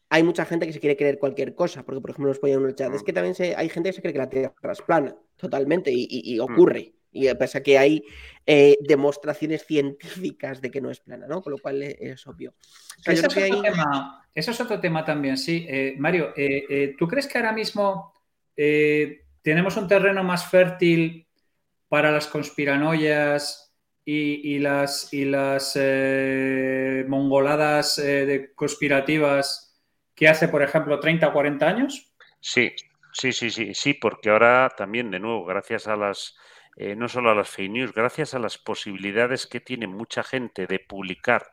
Hay mucha gente que se quiere creer cualquier cosa, porque por ejemplo nos ponían en el chat, es mm. que también hay gente que se cree que la Tierra es plana, totalmente, y, mm. ocurre. Y pese a que hay eh, demostraciones científicas de que no es plana, ¿no? Con lo cual es, obvio. eso, es otro tema, también, sí. Eh, Mario, eh, ¿tú crees que ahora mismo tenemos un terreno más fértil para las conspiranoias y, las, las mongoladas conspirativas que hace, por ejemplo, 30 o 40 años? Sí, sí, sí, sí, sí, porque ahora también, de nuevo, gracias a las eh, no solo a las fake news, gracias a las posibilidades que tiene mucha gente de publicar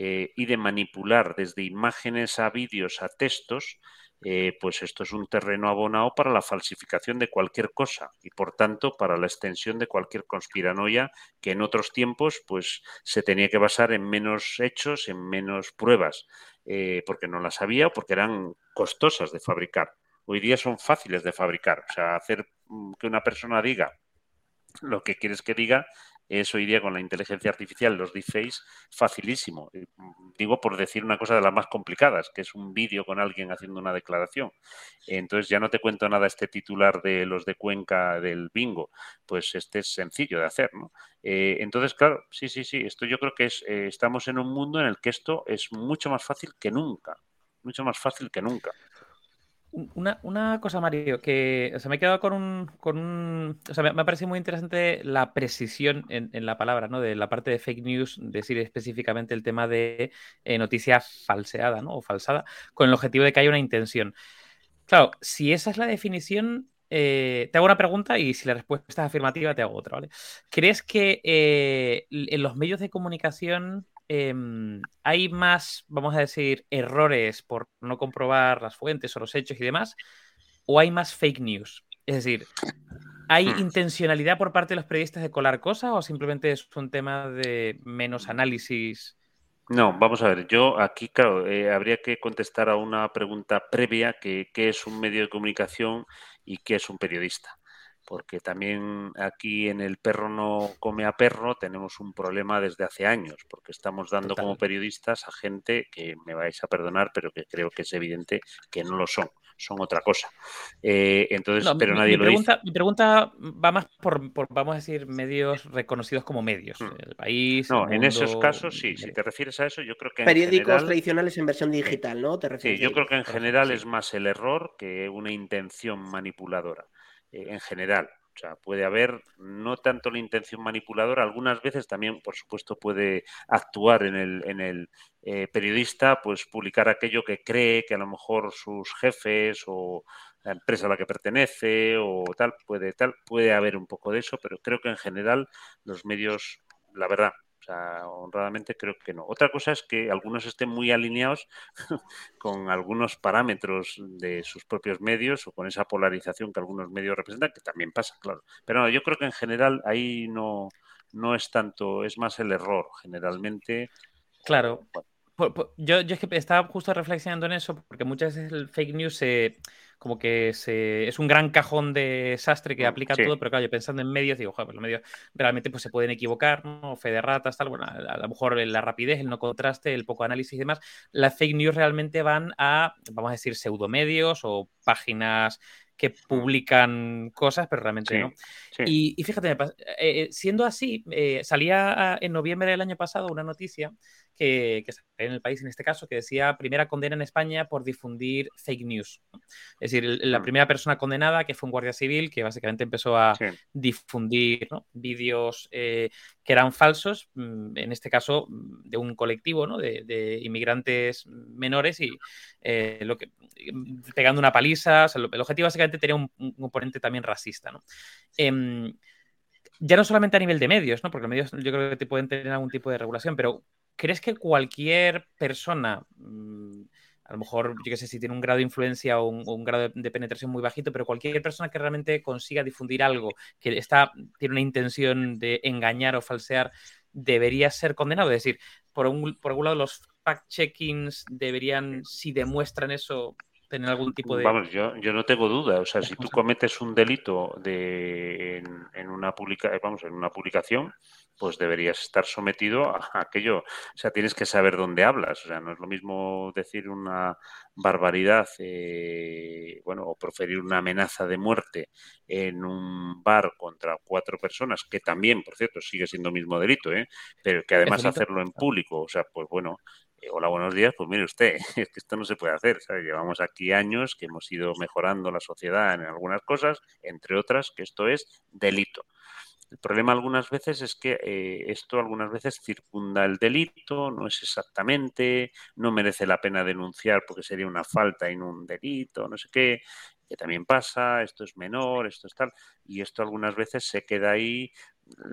eh, y de manipular desde imágenes a vídeos a textos, eh, pues esto es un terreno abonado para la falsificación de cualquier cosa y por tanto para la extensión de cualquier conspiranoia que en otros tiempos pues se tenía que basar en menos hechos, en menos pruebas, porque no las había o porque eran costosas de fabricar. Hoy día son fáciles de fabricar, o sea, hacer mm, que una persona diga lo que quieres que diga es hoy día con la inteligencia artificial, los deepfakes, facilísimo. Eh, digo por decir una cosa de las más complicadas, que es un vídeo con alguien haciendo una declaración. Entonces ya no te cuento nada este titular de los de Cuenca del bingo, pues este es sencillo de hacer, ¿no? Eh, entonces, claro, sí, sí, sí, esto yo creo que es, eh, estamos en un mundo en el que esto es mucho más fácil que nunca, mucho más fácil que nunca. Una, cosa, Mario, que me he quedado con un. Con un o sea, me, ha parecido muy interesante la precisión en, la palabra, ¿no? De la parte de fake news, decir específicamente el tema de eh, noticia falseada, ¿no? O falsada, con el objetivo de que haya una intención. Claro, si esa es la definición, eh, te hago una pregunta y si la respuesta es afirmativa, te hago otra, ¿vale? ¿Crees que eh, en los medios de comunicación Em, hay más, vamos a decir, errores por no comprobar las fuentes o los hechos y demás, o hay más fake news. Es decir, ¿hay hmm. intencionalidad por parte de los periodistas de colar cosas o simplemente es un tema de menos análisis? No, vamos a ver, yo aquí, claro, eh, habría que contestar a una pregunta previa, que qué es un medio de comunicación y qué es un periodista porque también aquí en el perro no come a perro tenemos un problema desde hace años, porque estamos dando como periodistas a gente que me vais a perdonar, pero que creo que es evidente que no lo son, son otra cosa. Eh, entonces, pero nadie lo pregunta, dice. Mi pregunta va más por, vamos a decir, medios reconocidos como medios. Hmm. El país. No, en esos casos sí. Si te refieres a eso, yo creo que. Periódicos tradicionales en versión digital, ¿no? ¿Te sí, yo creo que en general es más el error que una intención manipuladora. Eh, en general. O sea, puede haber no tanto la intención manipuladora, algunas veces también, por supuesto, puede actuar en el, en el eh, periodista, pues publicar aquello que cree que a lo mejor sus jefes o la empresa a la que pertenece o tal, puede, tal, puede haber un poco de eso, pero creo que en general los medios, la verdad, honradamente creo que no. Otra cosa es que algunos estén muy alineados con algunos parámetros de sus propios medios o con esa polarización que algunos medios representan, que también pasa, claro. Pero no, yo creo que en general ahí no, no es tanto, es más el error, generalmente. Claro. Yo, yo es que estaba justo reflexionando en eso, porque muchas veces el fake news se como que se, es un gran cajón de sastre que mm, aplica todo, pero claro, yo pensando en medios, digo, joder, pues los medios realmente pues, se pueden equivocar, ¿no? Fe de ratas, tal, bueno, a, lo mejor la rapidez, el no contraste, el poco análisis y demás, las fake news realmente van a, vamos a decir, pseudomedios o páginas que mm. publican cosas, pero realmente no. Y, fíjate, eh, eh, siendo así, eh, salía en noviembre del año pasado una noticia que, que en el país en este caso, que decía primera condena en España por difundir fake news. Es decir, la mm. primera persona condenada, que fue un guardia civil, que básicamente empezó a difundir vídeos que eran falsos, mm, en este caso de un colectivo de, inmigrantes menores y lo que, pegando una paliza. el objetivo básicamente tenía un, componente también racista. ¿no? Em, ya no solamente a nivel de medios, ¿no? Porque los medios yo creo que te pueden tener algún tipo de regulación, pero ¿crees que cualquier persona, mm, a lo mejor, yo qué sé, si tiene un grado de influencia o un, grado de, penetración muy bajito, pero cualquier persona que realmente consiga difundir algo que está, tiene una intención de engañar o falsear, debería ser condenado? Es decir, por, un, por algún lado los fact-checkings deberían, si demuestran eso, tener algún tipo de... Vamos, yo, yo no tengo duda. O sea, si tú cometes un delito de, en, una publica, vamos, en una publicación, pues deberías estar sometido a, aquello. O sea, tienes que saber dónde hablas. O sea, no es lo mismo decir una barbaridad, eh, bueno, o proferir una amenaza de muerte en un bar contra cuatro personas, que también, por cierto, sigue siendo el mismo delito, ¿eh? pero que además hacerlo en público, o sea, pues bueno, eh, hola, buenos días. Pues mire usted, es que esto no se puede hacer. Llevamos aquí años que hemos ido mejorando la sociedad en algunas cosas, entre otras, que esto es delito. El problema algunas veces es que eh, esto algunas veces circunda el delito, no es exactamente, no merece la pena denunciar porque sería una falta y no un delito, no sé qué, que también pasa, esto es menor, esto es tal, y esto algunas veces se queda ahí,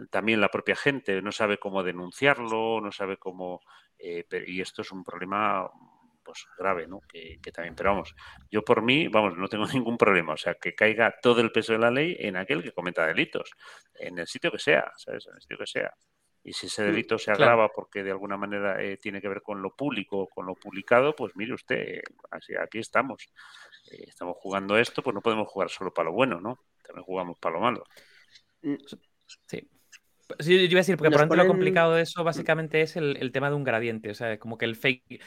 también la propia gente no sabe cómo denunciarlo, no sabe cómo eh, y esto es un problema pues grave, ¿no? Que, también, pero vamos, yo por mí, vamos, no tengo ningún problema, o sea, que caiga todo el peso de la ley en aquel que cometa delitos, en el sitio que sea, ¿sabes? En el sitio que sea. Y si ese mm, delito se agrava porque de alguna manera eh, tiene que ver con lo público o con lo publicado, pues mire usted, así aquí estamos. Eh, estamos jugando esto, pues no podemos jugar solo para lo bueno, ¿no? También jugamos para lo malo. Mm, sí. Sí, yo iba a decir, porque por ejemplo lo complicado de eso básicamente es el, tema de un gradiente, o sea, como que el fake,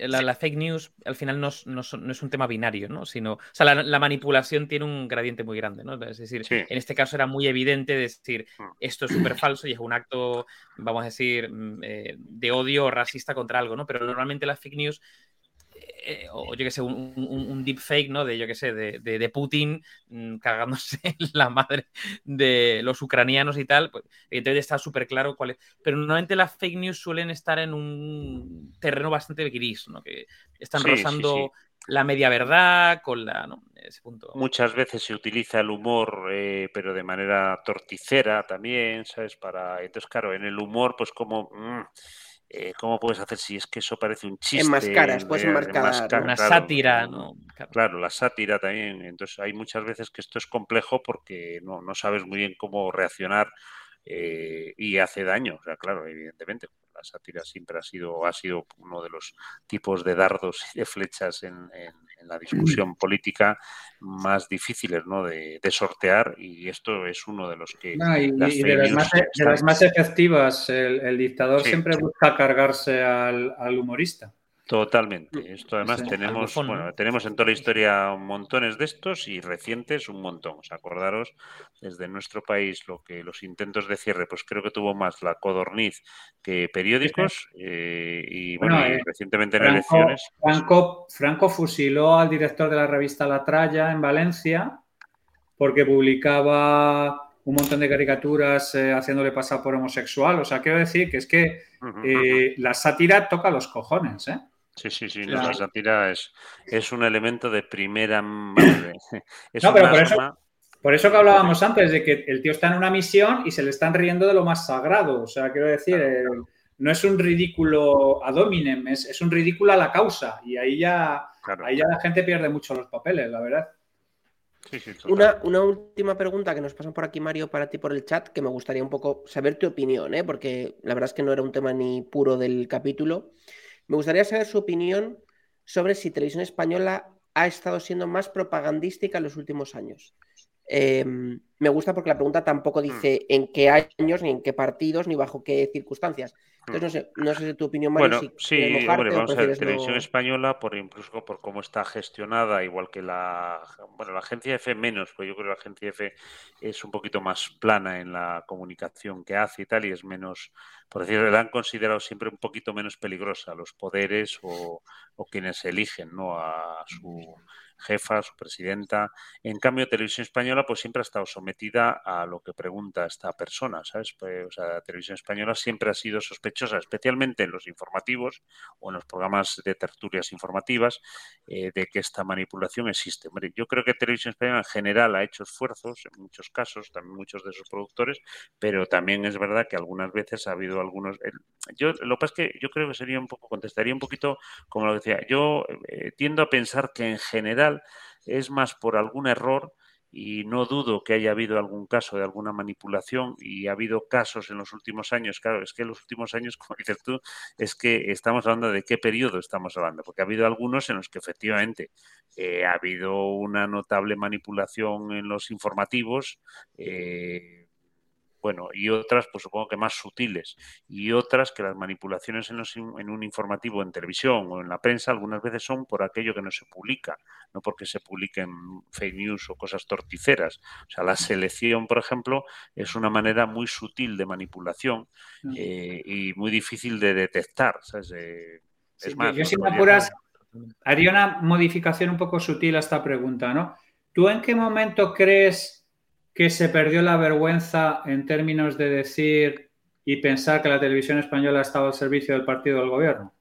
la, fake news al final no, es un tema binario, ¿no? Sino, o sea, la, manipulación tiene un gradiente muy grande, ¿no? Es decir, en este caso era muy evidente decir, mm. esto es súper falso y es un acto, vamos a decir, mm, eh, de odio racista contra algo, ¿no? Pero normalmente las fake news eh, o yo que sé, un, un, deepfake, ¿no? De yo que sé, de, de, Putin mm, cargándose la madre de los ucranianos y tal, pues evidentemente está súper claro cuál es. Pero normalmente las fake news suelen estar en un terreno bastante gris, ¿no? Que están rozando la media verdad con la. ¿no? Ese punto. Muchas veces se utiliza el humor, eh, pero de manera torticera también, ¿sabes? Para. Entonces, claro, en el humor, pues como. Mm, eh, ¿cómo puedes hacer si es que eso parece un chiste? Enmascaras, puedes enmascarar. Una sátira, ¿no? Claro. la sátira también. Entonces hay muchas veces que esto es complejo porque no, no sabes muy bien cómo reaccionar eh, y hace daño. O sea, claro, evidentemente, la sátira siempre ha sido, ha sido uno de los tipos de dardos y de flechas en en la discusión política más difíciles ¿no? de, sortear y esto es uno de los que... y, de, las más, efectivas, el, dictador siempre busca cargarse al humorista. Totalmente. Mm. Esto además tenemos, bueno, tenemos en toda la historia montones de estos y recientes un montón. O sea, acordaros desde nuestro país lo que los intentos de cierre, pues creo que tuvo más la codorniz que periódicos eh, y bueno, eh, recientemente en elecciones. Franco, Franco fusiló al director de la revista La Tralla en Valencia porque publicaba un montón de caricaturas eh, haciéndole pasar por homosexual. O sea, quiero decir que es que la sátira toca los cojones, ¿eh? Sí, sí, sí, la sátira es, es un elemento de primera... no, pero por eso, por eso que hablábamos antes, de que el tío está en una misión y se le están riendo de lo más sagrado. O sea, quiero decir, no es un ridículo ad hominem, es, un ridículo a la causa. Y ahí ya, ahí ya la gente pierde mucho los papeles, la verdad. una, una, última pregunta que nos pasan por aquí, Mario, para ti por el chat, que me gustaría un poco saber tu opinión, ¿eh? porque la verdad es que no era un tema ni puro del capítulo. Me gustaría saber su opinión sobre si Televisión Española ha estado siendo más propagandística en los últimos años. Em, me gusta porque la pregunta tampoco hmm. dice en qué años, ni en qué partidos, ni bajo qué circunstancias. Entonces, no sé, no sé tu opinión, Mario. Bueno, sí, hombre, vamos a ver, Televisión Española, por incluso por cómo está gestionada, igual que la, bueno, la agencia F menos, pues yo creo que la agencia F es un poquito más plana en la comunicación que hace y tal, y es menos, por decirlo, la han considerado siempre un poquito menos peligrosa los poderes o, o quienes eligen, ¿no? A su jefa, su presidenta. En cambio, Televisión Española pues siempre ha estado sometida a lo que pregunta esta persona, ¿sabes? Pues, o sea, Televisión Española siempre ha sido sospechosa, especialmente en los informativos o en los programas de tertulias informativas, eh, de que esta manipulación existe. Yo creo que Televisión Española en general ha hecho esfuerzos, en muchos casos, también muchos de sus productores, pero también es verdad que algunas veces ha habido algunos... Yo lo que pasa es que yo creo que sería un poco, contestaría un poquito como lo decía, yo eh, tiendo a pensar que en general es más por algún error y no dudo que haya habido algún caso de alguna manipulación y ha habido casos en los últimos años. Claro, es que en los últimos años, como dices tú, es que estamos hablando de qué periodo estamos hablando, porque ha habido algunos en los que efectivamente eh, ha habido una notable manipulación en los informativos. Eh, bueno, y otras, pues supongo que más sutiles, y otras que las manipulaciones en, en, un informativo en televisión o en la prensa algunas veces son por aquello que no se publica, no porque se publiquen fake news o cosas torticeras. O sea, la selección, por ejemplo, es una manera muy sutil de manipulación eh, y muy difícil de detectar. es más, yo, si me apuras, haría una modificación un poco sutil a esta pregunta, ¿no? ¿Tú en qué momento crees que se perdió la vergüenza en términos de decir y pensar que la televisión española estaba al servicio del partido del gobierno?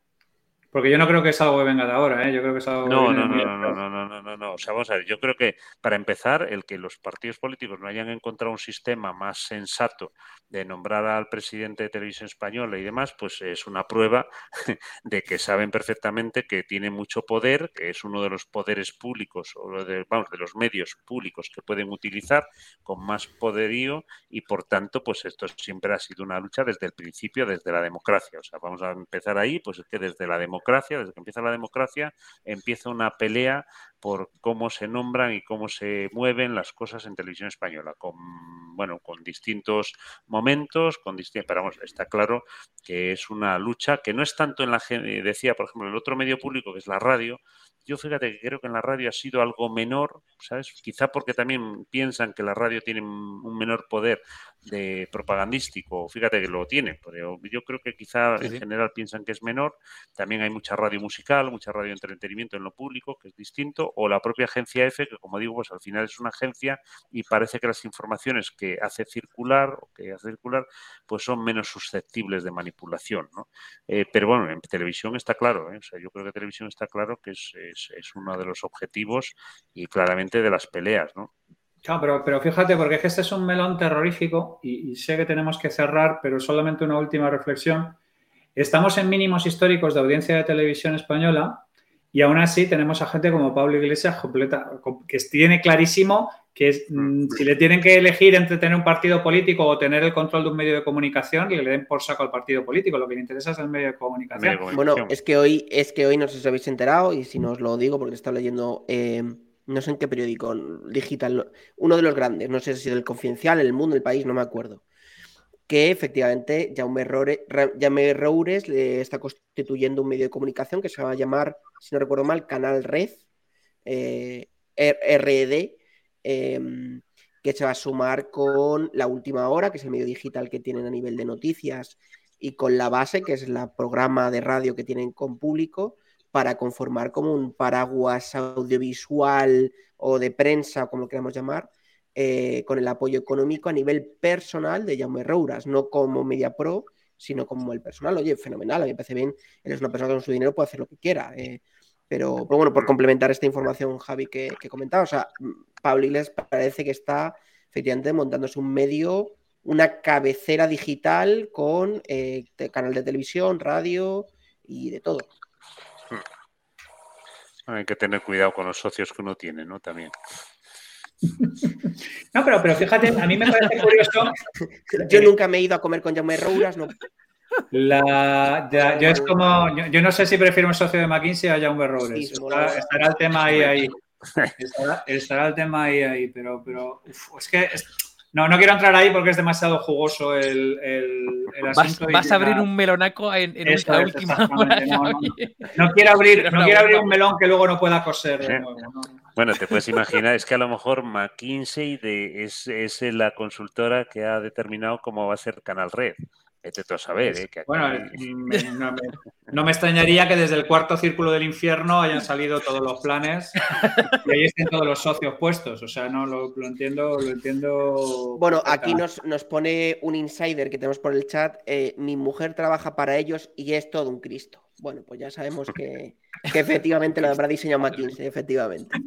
Porque yo no creo que es algo que venga de ahora, ¿eh? Yo creo que es algo no, no, no, no, no, no, no, no, no. O sea, vamos a ver, yo creo que para empezar, el que los partidos políticos no hayan encontrado un sistema más sensato de nombrar al presidente de Televisión Española y demás, pues es una prueba de que saben perfectamente que tiene mucho poder, que es uno de los poderes públicos o de, vamos, de los medios públicos que pueden utilizar con más poderío y por tanto, pues esto siempre ha sido una lucha desde el principio, desde la democracia. O sea, vamos a empezar ahí, pues es que desde la democracia, desde que empieza la democracia, empieza una pelea por cómo se nombran y cómo se mueven las cosas en televisión española, con bueno, con distintos momentos, con distintos, pero vamos, está claro que es una lucha que no es tanto en la decía, por ejemplo, el otro medio público que es la radio, yo fíjate que creo que en la radio ha sido algo menor, ¿sabes? Quizá porque también piensan que la radio tiene un menor poder de propagandístico, fíjate que lo tiene, pero yo creo que quizá en general piensan que es menor. También hay mucha radio musical, mucha radio de entretenimiento en lo público, que es distinto, o la propia agencia F, que como digo, pues al final es una agencia y parece que las informaciones que hace circular o que hace circular, pues son menos susceptibles de manipulación, ¿no? Eh, pero bueno, en televisión está claro, ¿eh? o sea, yo creo que televisión está claro que es, es, uno de los objetivos y claramente de las peleas, ¿no? pero, pero fíjate, porque es que este es un melón terrorífico y, sé que tenemos que cerrar, pero solamente una última reflexión. Estamos en mínimos históricos de audiencia de televisión española y aún así tenemos a gente como Pablo Iglesias completa, que tiene clarísimo que mm, si le tienen que elegir entre tener un partido político o tener el control de un medio de comunicación, que le den por saco al partido político. Lo que le interesa es el medio de comunicación. Bueno, es que hoy, es que hoy no sé si os habéis enterado, y si no os lo digo porque está leyendo eh, no sé en qué periódico digital, uno de los grandes, no sé si del Confidencial, El Mundo, El País, no me acuerdo, que efectivamente Jaume, Roures le está constituyendo un medio de comunicación que se va a llamar, si no recuerdo mal, Canal Red, eh, RED, em, que se va a sumar con La Última Hora, que es el medio digital que tienen a nivel de noticias, y con La Base, que es el programa de radio que tienen con público, para conformar como un paraguas audiovisual o de prensa, como lo queramos llamar, eh, con el apoyo económico a nivel personal de Jaume Rouras, no como Media Pro, sino como el personal. Oye, fenomenal, a mí me parece bien, él es una persona con su dinero puede hacer lo que quiera. Eh, pero, bueno, por complementar esta información, Javi, que, que comentaba, o sea, Pablo Iglesias parece que está efectivamente montándose un medio, una cabecera digital con eh, canal de televisión, radio y de todo. Hay que tener cuidado con los socios que uno tiene, ¿no? También. No, pero, pero fíjate, a mí me parece curioso. Yo nunca me he ido a comer con Jaume Rouras, no. La, yo es como, yo, no sé si prefiero un socio de McKinsey a Jaume Rouras. estará, el tema ahí, ahí. Estará, el tema ahí, ahí, pero, pero es que no, no quiero entrar ahí porque es demasiado jugoso el, el, asunto. Vas, a abrir un melonaco en, en esta última No, quiero abrir, no quiero abrir un melón que luego no pueda coser. Bueno, te puedes imaginar, es que a lo mejor McKinsey de, es, es la consultora que ha determinado cómo va a ser Canal Red. Vete tú a saber, ¿eh? bueno, No me extrañaría que desde el cuarto círculo del infierno hayan salido todos los planes y ahí estén todos los socios puestos. O sea, no lo, entiendo, lo entiendo. Bueno, aquí nos, nos, pone un insider que tenemos por el chat. Eh, mi mujer trabaja para ellos y es todo un Cristo. Bueno, pues ya sabemos que, efectivamente lo habrá diseñado McKinsey, efectivamente.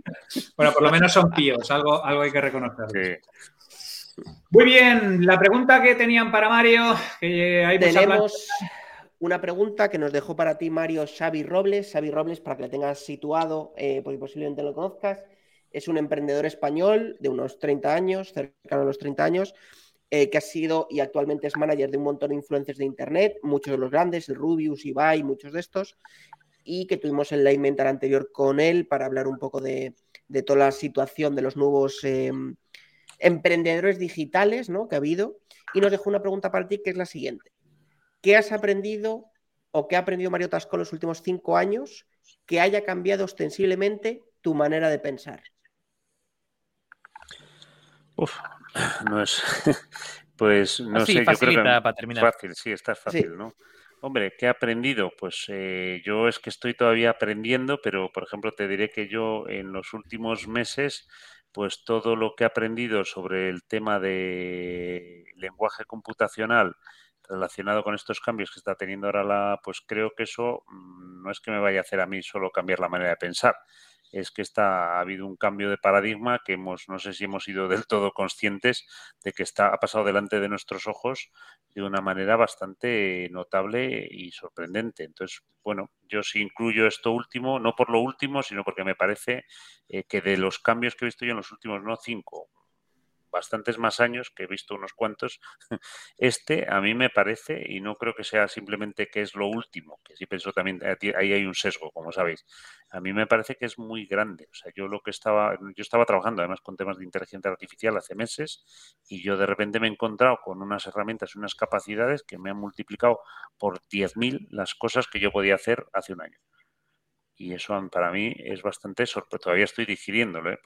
Bueno, por lo menos son píos, algo, algo hay que reconocer. Muy bien, la pregunta que tenían para Mario, que hay Tenemos una pregunta que nos dejó para ti Mario Xavi Robles. Xavi Robles, para que la tengas situado, eh, porque posiblemente lo conozcas, es un emprendedor español de unos 30 años, cercano a los 30 años, eh, que ha sido y actualmente es manager de un montón de influencers de Internet, muchos de los grandes, el Rubius, Ibai, muchos de estos, y que tuvimos el Line Mentor anterior con él para hablar un poco de, toda la situación de los nuevos em, emprendedores digitales ¿no? que ha habido. Y nos dejó una pregunta para ti que es la siguiente. ¿Qué has aprendido o qué ha aprendido Mario Tasco en los últimos cinco años que haya cambiado ostensiblemente tu manera de pensar? Uf, no es. Pues no sé, yo creo que para terminar. Fácil, sí, está fácil, ¿no? Hombre, ¿qué he aprendido? Pues eh, yo es que estoy todavía aprendiendo, pero por ejemplo te diré que yo en los últimos meses, pues todo lo que he aprendido sobre el tema de lenguaje computacional relacionado con estos cambios que está teniendo ahora la, pues creo que eso mm, no es que me vaya a hacer a mí solo cambiar la manera de pensar, es que está, ha habido un cambio de paradigma que hemos, no sé si hemos sido del todo conscientes de que está, ha pasado delante de nuestros ojos de una manera bastante notable y sorprendente. Entonces, bueno, yo sí incluyo esto último, no por lo último, sino porque me parece eh, que de los cambios que he visto yo en los últimos, no cinco, bastantes más años, que he visto unos cuantos, este a mí me parece, y no creo que sea simplemente que es lo último, que sí pienso también, ahí hay un sesgo, como sabéis, a mí me parece que es muy grande. O sea, yo lo que estaba, yo estaba trabajando además con temas de inteligencia artificial hace meses y yo de repente me he encontrado con unas herramientas, unas capacidades que me han multiplicado por 10.000 las cosas que yo podía hacer hace un año y eso para mí es bastante sorprendente. Todavía estoy digiriéndolo. ¿eh?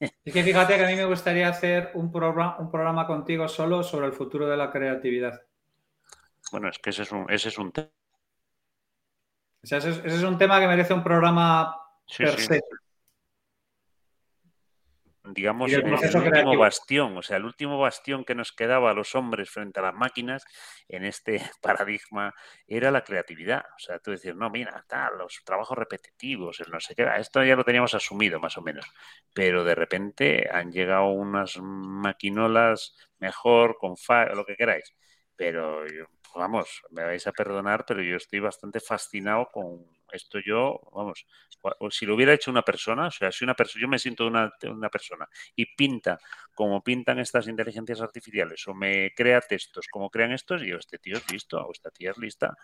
Es que fíjate que a mí me gustaría hacer un programa, un programa contigo solo sobre el futuro de la creatividad. Bueno, es que ese es un, ese es un tema. ese, es, un tema que merece un programa per se digamos, el, último bastión, o sea, el último bastión que nos quedaba a los hombres frente a las máquinas en este paradigma era la creatividad. O sea, tú decir, no, mira, tal, los trabajos repetitivos, el no sé qué, esto ya lo teníamos asumido más o menos, pero de repente han llegado unas maquinolas mejor, con fa lo que queráis. Pero vamos, me vais a perdonar, pero yo estoy bastante fascinado con esto yo, vamos, si lo hubiera hecho una persona, o sea, si una persona, yo me siento una, una persona y pinta como pintan estas inteligencias artificiales o me crea textos como crean estos, y yo, este tío es listo, o esta tía es lista,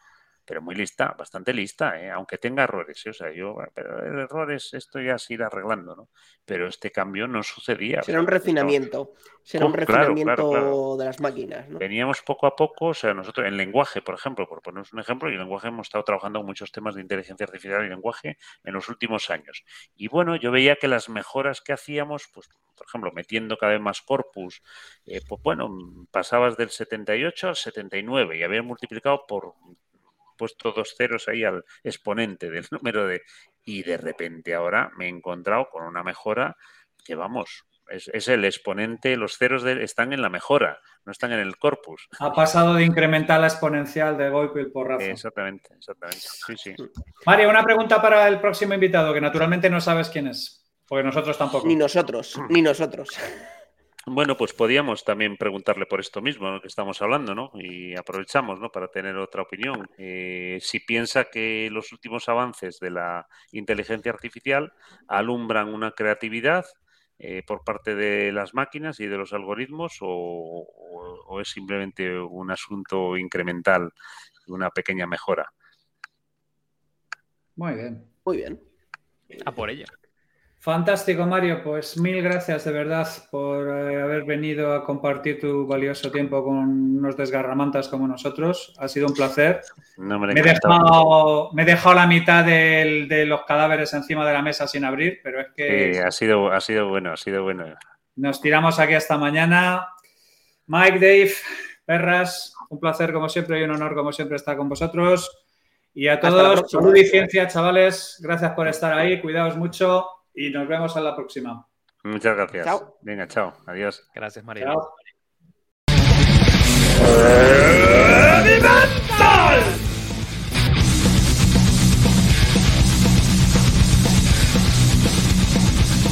pero muy lista, bastante lista, ¿eh? aunque tenga errores. ¿eh? O sea, yo, pero el error es esto ya se irá arreglando, ¿no? Pero este cambio no sucedía. Será un refinamiento, será un refinamiento de las máquinas. ¿no? Veníamos poco a poco, o sea, nosotros en lenguaje, por ejemplo, por ponernos un ejemplo, y en lenguaje hemos estado trabajando muchos temas de inteligencia artificial y lenguaje en los últimos años. Y bueno, yo veía que las mejoras que hacíamos, pues por ejemplo, metiendo cada vez más corpus, eh, pues bueno, pasabas del 78 al 79 y habías multiplicado por puesto dos ceros ahí al exponente del número de... Y de repente ahora me he encontrado con una mejora que vamos, es, el exponente, los ceros están en la mejora, no están en el corpus. Ha pasado de incrementar la exponencial de Goico por Rafa. Exactamente, exactamente. Sí, sí. Mario, una pregunta para el próximo invitado, que naturalmente no sabes quién es, porque nosotros tampoco. Ni nosotros, ni nosotros. Bueno, pues podíamos también preguntarle por esto mismo, lo que estamos hablando, ¿no? Y aprovechamos, ¿no? Para tener otra opinión. Eh, si piensa que los últimos avances de la inteligencia artificial alumbran una creatividad eh, por parte de las máquinas y de los algoritmos o, es simplemente un asunto incremental, una pequeña mejora. Muy bien. Muy bien. A por ella. Fantástico, Mario. Pues mil gracias de verdad por eh, haber venido a compartir tu valioso tiempo con unos desgarramantas como nosotros. Ha sido un placer. me, he dejado, me, he dejado, la mitad de los cadáveres encima de la mesa sin abrir, pero es que... ha, sido, ha sido bueno, ha sido bueno. Nos tiramos aquí hasta mañana. Mike, Dave, Perras, un placer como siempre y un honor como siempre estar con vosotros. Y a todos, salud y ciencia, chavales. Gracias por estar ahí. Cuidaos mucho y nos vemos en la próxima. Muchas gracias. Chao. Venga, chao. Adiós. Gracias, María. Chao.